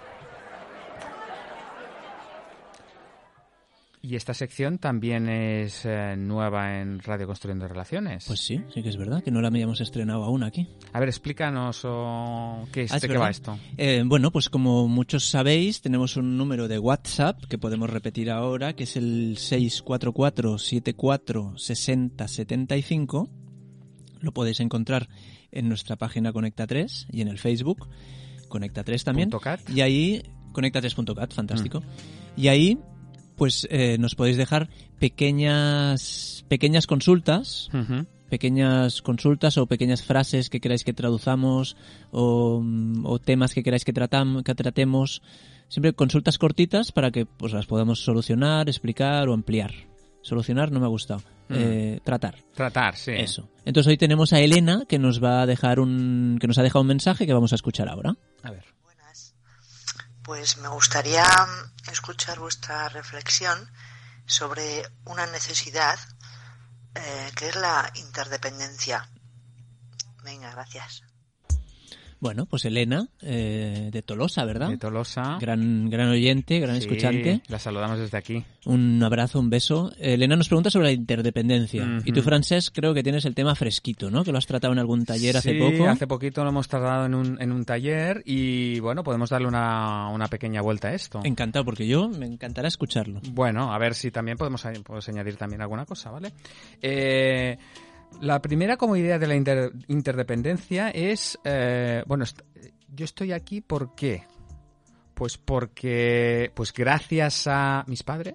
Y esta sección también es eh, nueva en Radio Construyendo Relaciones. Pues sí, sí que es verdad, que no la habíamos estrenado aún aquí. a ver, explícanos o, qué es, Ah, es de qué va esto. Eh, bueno, pues como muchos sabéis, tenemos un número de WhatsApp que podemos repetir ahora, que es el 644-746075. Lo podéis encontrar en nuestra página Conecta 3 y en el Facebook Conecta 3 también. Punto cat. Y ahí, conecta3.cat, fantástico. Y ahí, pues eh, nos podéis dejar pequeñas, pequeñas consultas pequeñas consultas o pequeñas frases que queráis que traduzamos o, o temas que queráis que, tratam, que tratemos. Siempre consultas cortitas para que pues las podamos solucionar, explicar o ampliar. Solucionar no me ha gustado. Mm. Eh, tratar. Tratar, sí. Eso. Entonces hoy tenemos a Elena que nos va a dejar un que nos ha dejado un mensaje que vamos a escuchar ahora. A ver. Pues me gustaría mm, escuchar vuestra reflexión sobre una necesidad eh, que es la interdependencia. Venga, gracias. Bueno, pues Elena eh, de Tolosa, ¿verdad? De Tolosa. Gran gran oyente, gran Sí, escuchante. La saludamos desde aquí. Un abrazo, un beso. Elena nos pregunta sobre la interdependencia. Y tú, Francesc, creo que tienes el tema fresquito, ¿no? Que lo has tratado en algún taller hace Sí, poco. hace poquito lo hemos tratado en un, en un taller y bueno, podemos darle una, una pequeña vuelta a esto. Encantado, porque yo me encantará escucharlo. Bueno, a ver si también podemos puedes añadir también alguna cosa, ¿vale? Eh, la primera como idea de la inter- interdependencia es, eh, bueno, est- yo estoy aquí ¿por qué? Pues porque, pues gracias a mis padres,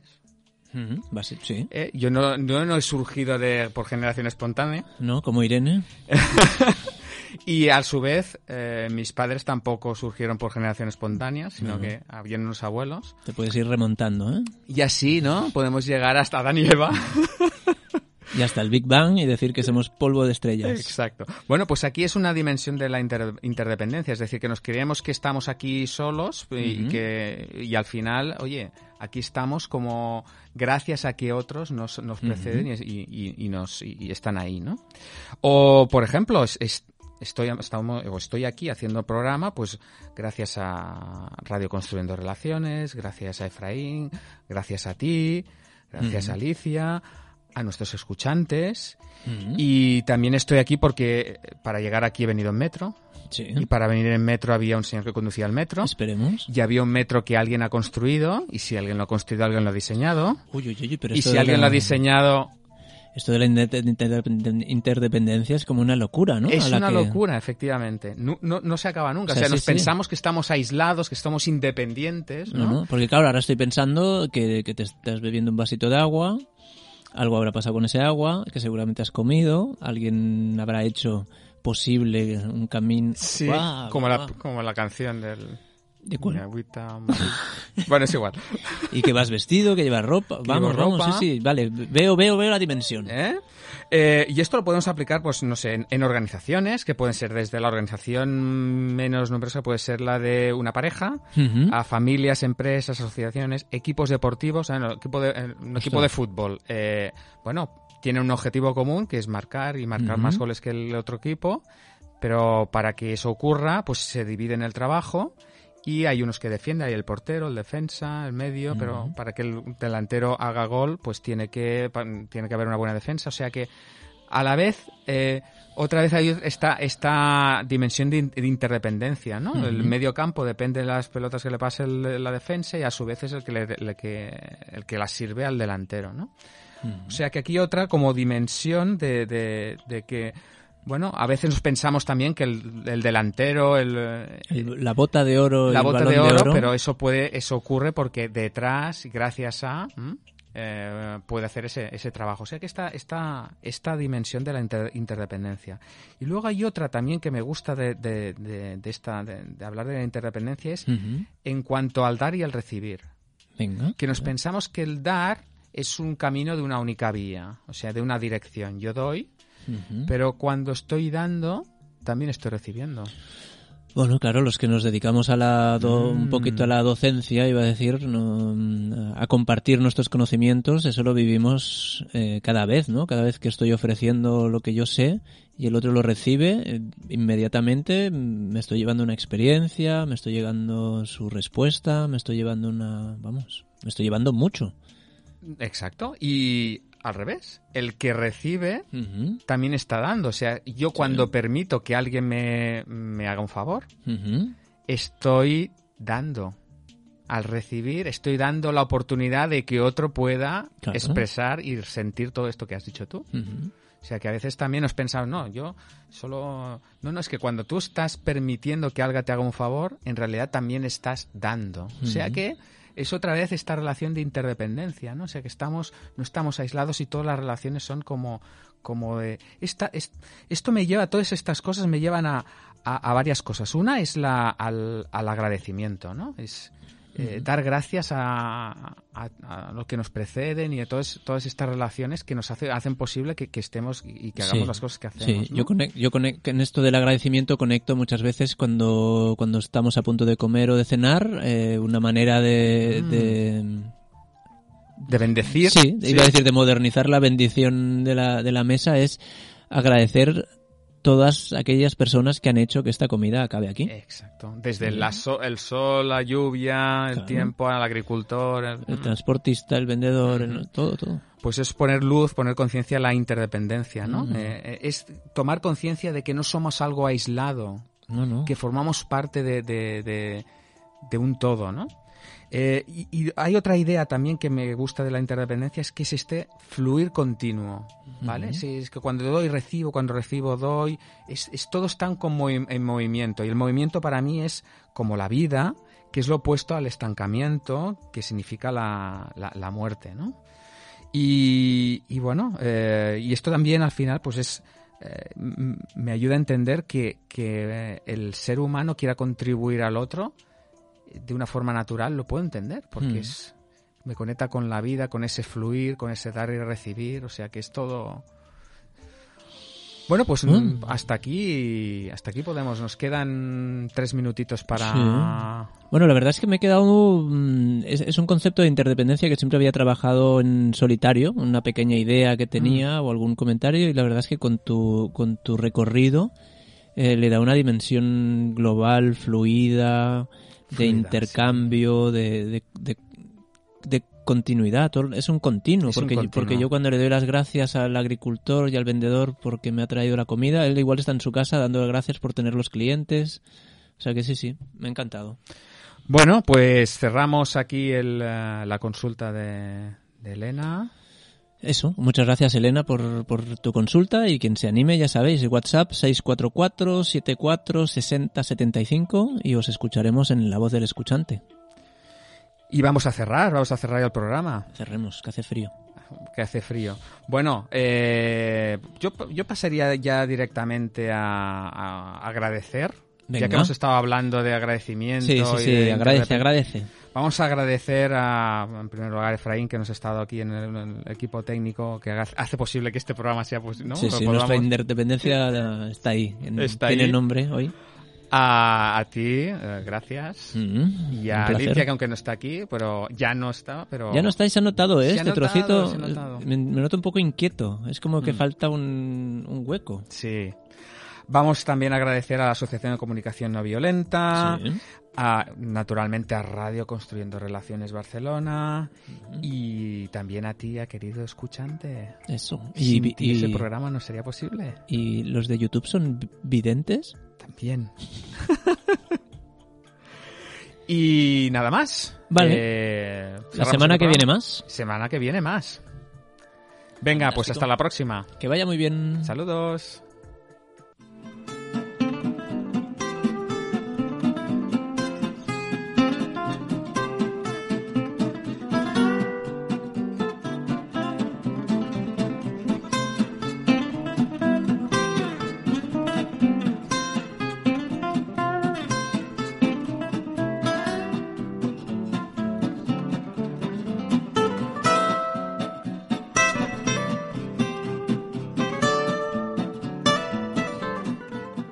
ser- sí. eh, yo no, no he surgido de, por generación espontánea ¿No? Como Irene. y a su vez eh, mis padres tampoco surgieron por generación espontánea, sino que habían unos abuelos. Te puedes ir remontando, ¿eh? Y así, ¿no? Podemos llegar hasta Adán y Eva. Y hasta el Big Bang y decir que somos polvo de estrellas. Exacto. Bueno, pues aquí es una dimensión de la inter- interdependencia, es decir, que nos creemos que estamos aquí solos y, que y al final, oye, aquí estamos como gracias a que otros nos, nos preceden y, y- y nos y, están ahí, ¿no? O por ejemplo, es- es- estoy estamos, o estoy aquí haciendo programa, pues gracias a Radio Construyendo Relaciones, gracias a Efraín, gracias a ti, gracias a Alicia, a nuestros escuchantes. Y también estoy aquí porque eh, para llegar aquí he venido en metro. Sí. Y para venir en metro había un señor que conducía el metro. Esperemos. Y había un metro que alguien ha construido. Y si alguien lo ha construido, alguien lo ha diseñado. Uy, uy, uy, pero Y esto si de alguien la- lo ha diseñado, Esto de la inter- inter- interdependencia es como una locura, ¿no? es A la una que- locura, efectivamente. No, no, no se acaba nunca. O O sea, nos sí, pensamos que estamos aislados, que estamos independientes, ¿no? No, no, porque claro, ahora estoy pensando que, que te estás bebiendo un vasito de agua, algo habrá pasado con ese agua, que seguramente has comido, alguien habrá hecho posible un camino. Sí, Guau, como, guau. la, como la canción del... ¿De cuál? Agüita, bueno, es igual. Y que vas vestido, que llevas ropa. Vamos, vamos, sí, sí, vale. Veo, veo, veo la dimensión. ¿Eh? Eh, y esto lo podemos aplicar, pues, no sé, en, en organizaciones, que pueden ser desde la organización menos numerosa, puede ser la de una pareja, a familias, empresas, asociaciones, equipos deportivos, ¿eh? No, equipo de, un equipo de fútbol. eh, bueno, tiene un objetivo común, que es marcar y marcar más goles que el otro equipo, pero para que eso ocurra, pues se dividen el trabajo y hay unos que defienden, hay el portero, el defensa, el medio, pero para que el delantero haga gol, pues tiene que, tiene que haber una buena defensa. O sea que a la vez, eh, otra vez hay esta, esta dimensión de, in- de interdependencia, ¿no? El medio campo depende de las pelotas que le pase el- la defensa y a su vez es el que, le, le que, el que las sirve al delantero, ¿no? O sea que aquí otra como dimensión de, de, de que, bueno, a veces nos pensamos también que el, el delantero, el, El- la bota de oro, la el bota balón de oro, pero eso puede, eso ocurre porque detrás, gracias a, ¿m? eh, puede hacer ese, ese trabajo. O sea que esta, esta, esta dimensión de la inter- interdependencia. Y luego hay otra también que me gusta de, de, de- de esta, de, de hablar de la interdependencia es en cuanto al dar y al recibir. Venga. Que nos pensamos que el dar es un camino de una única vía, o sea, de una dirección. Yo doy, Pero cuando estoy dando, también estoy recibiendo. Bueno, claro, los que nos dedicamos a la do- un poquito a la docencia, iba a decir, no, a compartir nuestros conocimientos, eso lo vivimos eh, cada vez, ¿no? Cada vez que estoy ofreciendo lo que yo sé y el otro lo recibe, eh, inmediatamente mm, me estoy llevando una experiencia, me estoy llevando su respuesta, me estoy llevando una, vamos, me estoy llevando mucho. Exacto. Y al revés, el que recibe también está dando. O sea, yo cuando permito que alguien me, me haga un favor, estoy dando. Al recibir, estoy dando la oportunidad de que otro pueda Claro. expresar y sentir todo esto que has dicho tú. O sea, que a veces también nos pensamos, no, yo solo... No, no, es que cuando tú estás permitiendo que alguien te haga un favor, en realidad también estás dando. O sea que es otra vez esta relación de interdependencia, ¿no? O sea, que estamos, no estamos aislados y todas las relaciones son como, como de... Esta, es- esto me lleva, todas estas cosas me llevan a, a- a varias cosas. Una es la, al, al agradecimiento, ¿no? Es... eh, dar gracias a, a, a los que nos preceden y a todas, todas estas relaciones que nos hace, hacen posible que, que estemos y que hagamos Sí. las cosas que hacemos. Sí, ¿no? yo, conec- yo conec- en esto del agradecimiento conecto muchas veces cuando, cuando estamos a punto de comer o de cenar, eh, una manera de... Mm. de- De bendecir. sí, iba a decir de modernizar la bendición de la, de la mesa es agradecer todas aquellas personas que han hecho que esta comida acabe aquí. Exacto. Desde la so- el sol, la lluvia, el tiempo, al agricultor. el- El transportista, el vendedor, el- todo, todo. Pues es poner luz, poner conciencia a la interdependencia, ¿no? Mm. Eh, eh, es tomar conciencia de que no somos algo aislado, No, no. que formamos parte de, de- de- de un todo, ¿no? Eh, y, y hay otra idea también que me gusta de la interdependencia, es que es este fluir continuo, ¿vale? Es que cuando doy, recibo, cuando recibo, doy, es, es- todo está como en, en movimiento. Y el movimiento para mí es como la vida, que es lo opuesto al estancamiento, que significa la, la- la muerte, ¿no? Y, y bueno, eh, y esto también al final pues es eh, me ayuda a entender que, que el ser humano quiera contribuir al otro de una forma natural, lo puedo entender, porque Mm. es me conecta con la vida, con ese fluir, con ese dar y recibir, o sea que es todo bueno, pues Mm. mm, hasta aquí, hasta aquí podemos. Nos quedan tres minutitos para. Sí. Bueno, la verdad es que me he quedado... mm, Es, es un concepto de interdependencia que siempre había trabajado en solitario, una pequeña idea que tenía o algún comentario y la verdad es que con tu, con tu recorrido eh, le da una dimensión global, fluida, de intercambio, de, de, de- de continuidad. Es un continuo, Es un porque, continuo. porque yo cuando le doy las gracias al agricultor y al vendedor porque me ha traído la comida, él igual está en su casa dándole gracias por tener los clientes. O sea que sí, sí, me ha encantado. Bueno, pues cerramos aquí el, eh, la consulta de, de Elena. Eso, muchas gracias Elena por, por tu consulta y quien se anime, ya sabéis, WhatsApp 644-74-6075 y os escucharemos en La Voz del Escuchante. Y vamos a cerrar, vamos a cerrar el programa, Cerremos, que hace frío. que hace frío. Bueno, eh, yo, yo pasaría ya directamente a, a agradecer. Ya que hemos estado hablando de agradecimiento. Sí, sí, y sí, de agradece, agradece. Vamos a agradecer a, en primer lugar, a Efraín, que nos ha estado aquí en el, en el equipo técnico, que hace posible que este programa sea posible. ¿no? sí, Lo sí, nuestra independencia eh, está ahí. en- Está tiene ahí. nombre hoy. A, a ti, eh, gracias. Mm, Y un a. Alicia, que aunque no está aquí, pero ya no está, pero... Ya no estáis, se ha notado, ¿eh? Se ha este notado, trocito. se ha. Me, me noto un poco inquieto. Es como que Mm. falta un, un hueco. Sí. Vamos también a agradecer a la Asociación de Comunicación No Violenta, Sí. a, naturalmente a Radio Construyendo Relaciones Barcelona y también a ti, a querido escuchante. Eso. Sin ti ese programa no sería posible. ¿Y los de YouTube son vi- videntes? También. y nada más. Vale. Eh, La semana que viene más. Semana que viene más. Venga, pues hasta la próxima. Que vaya muy bien. Saludos.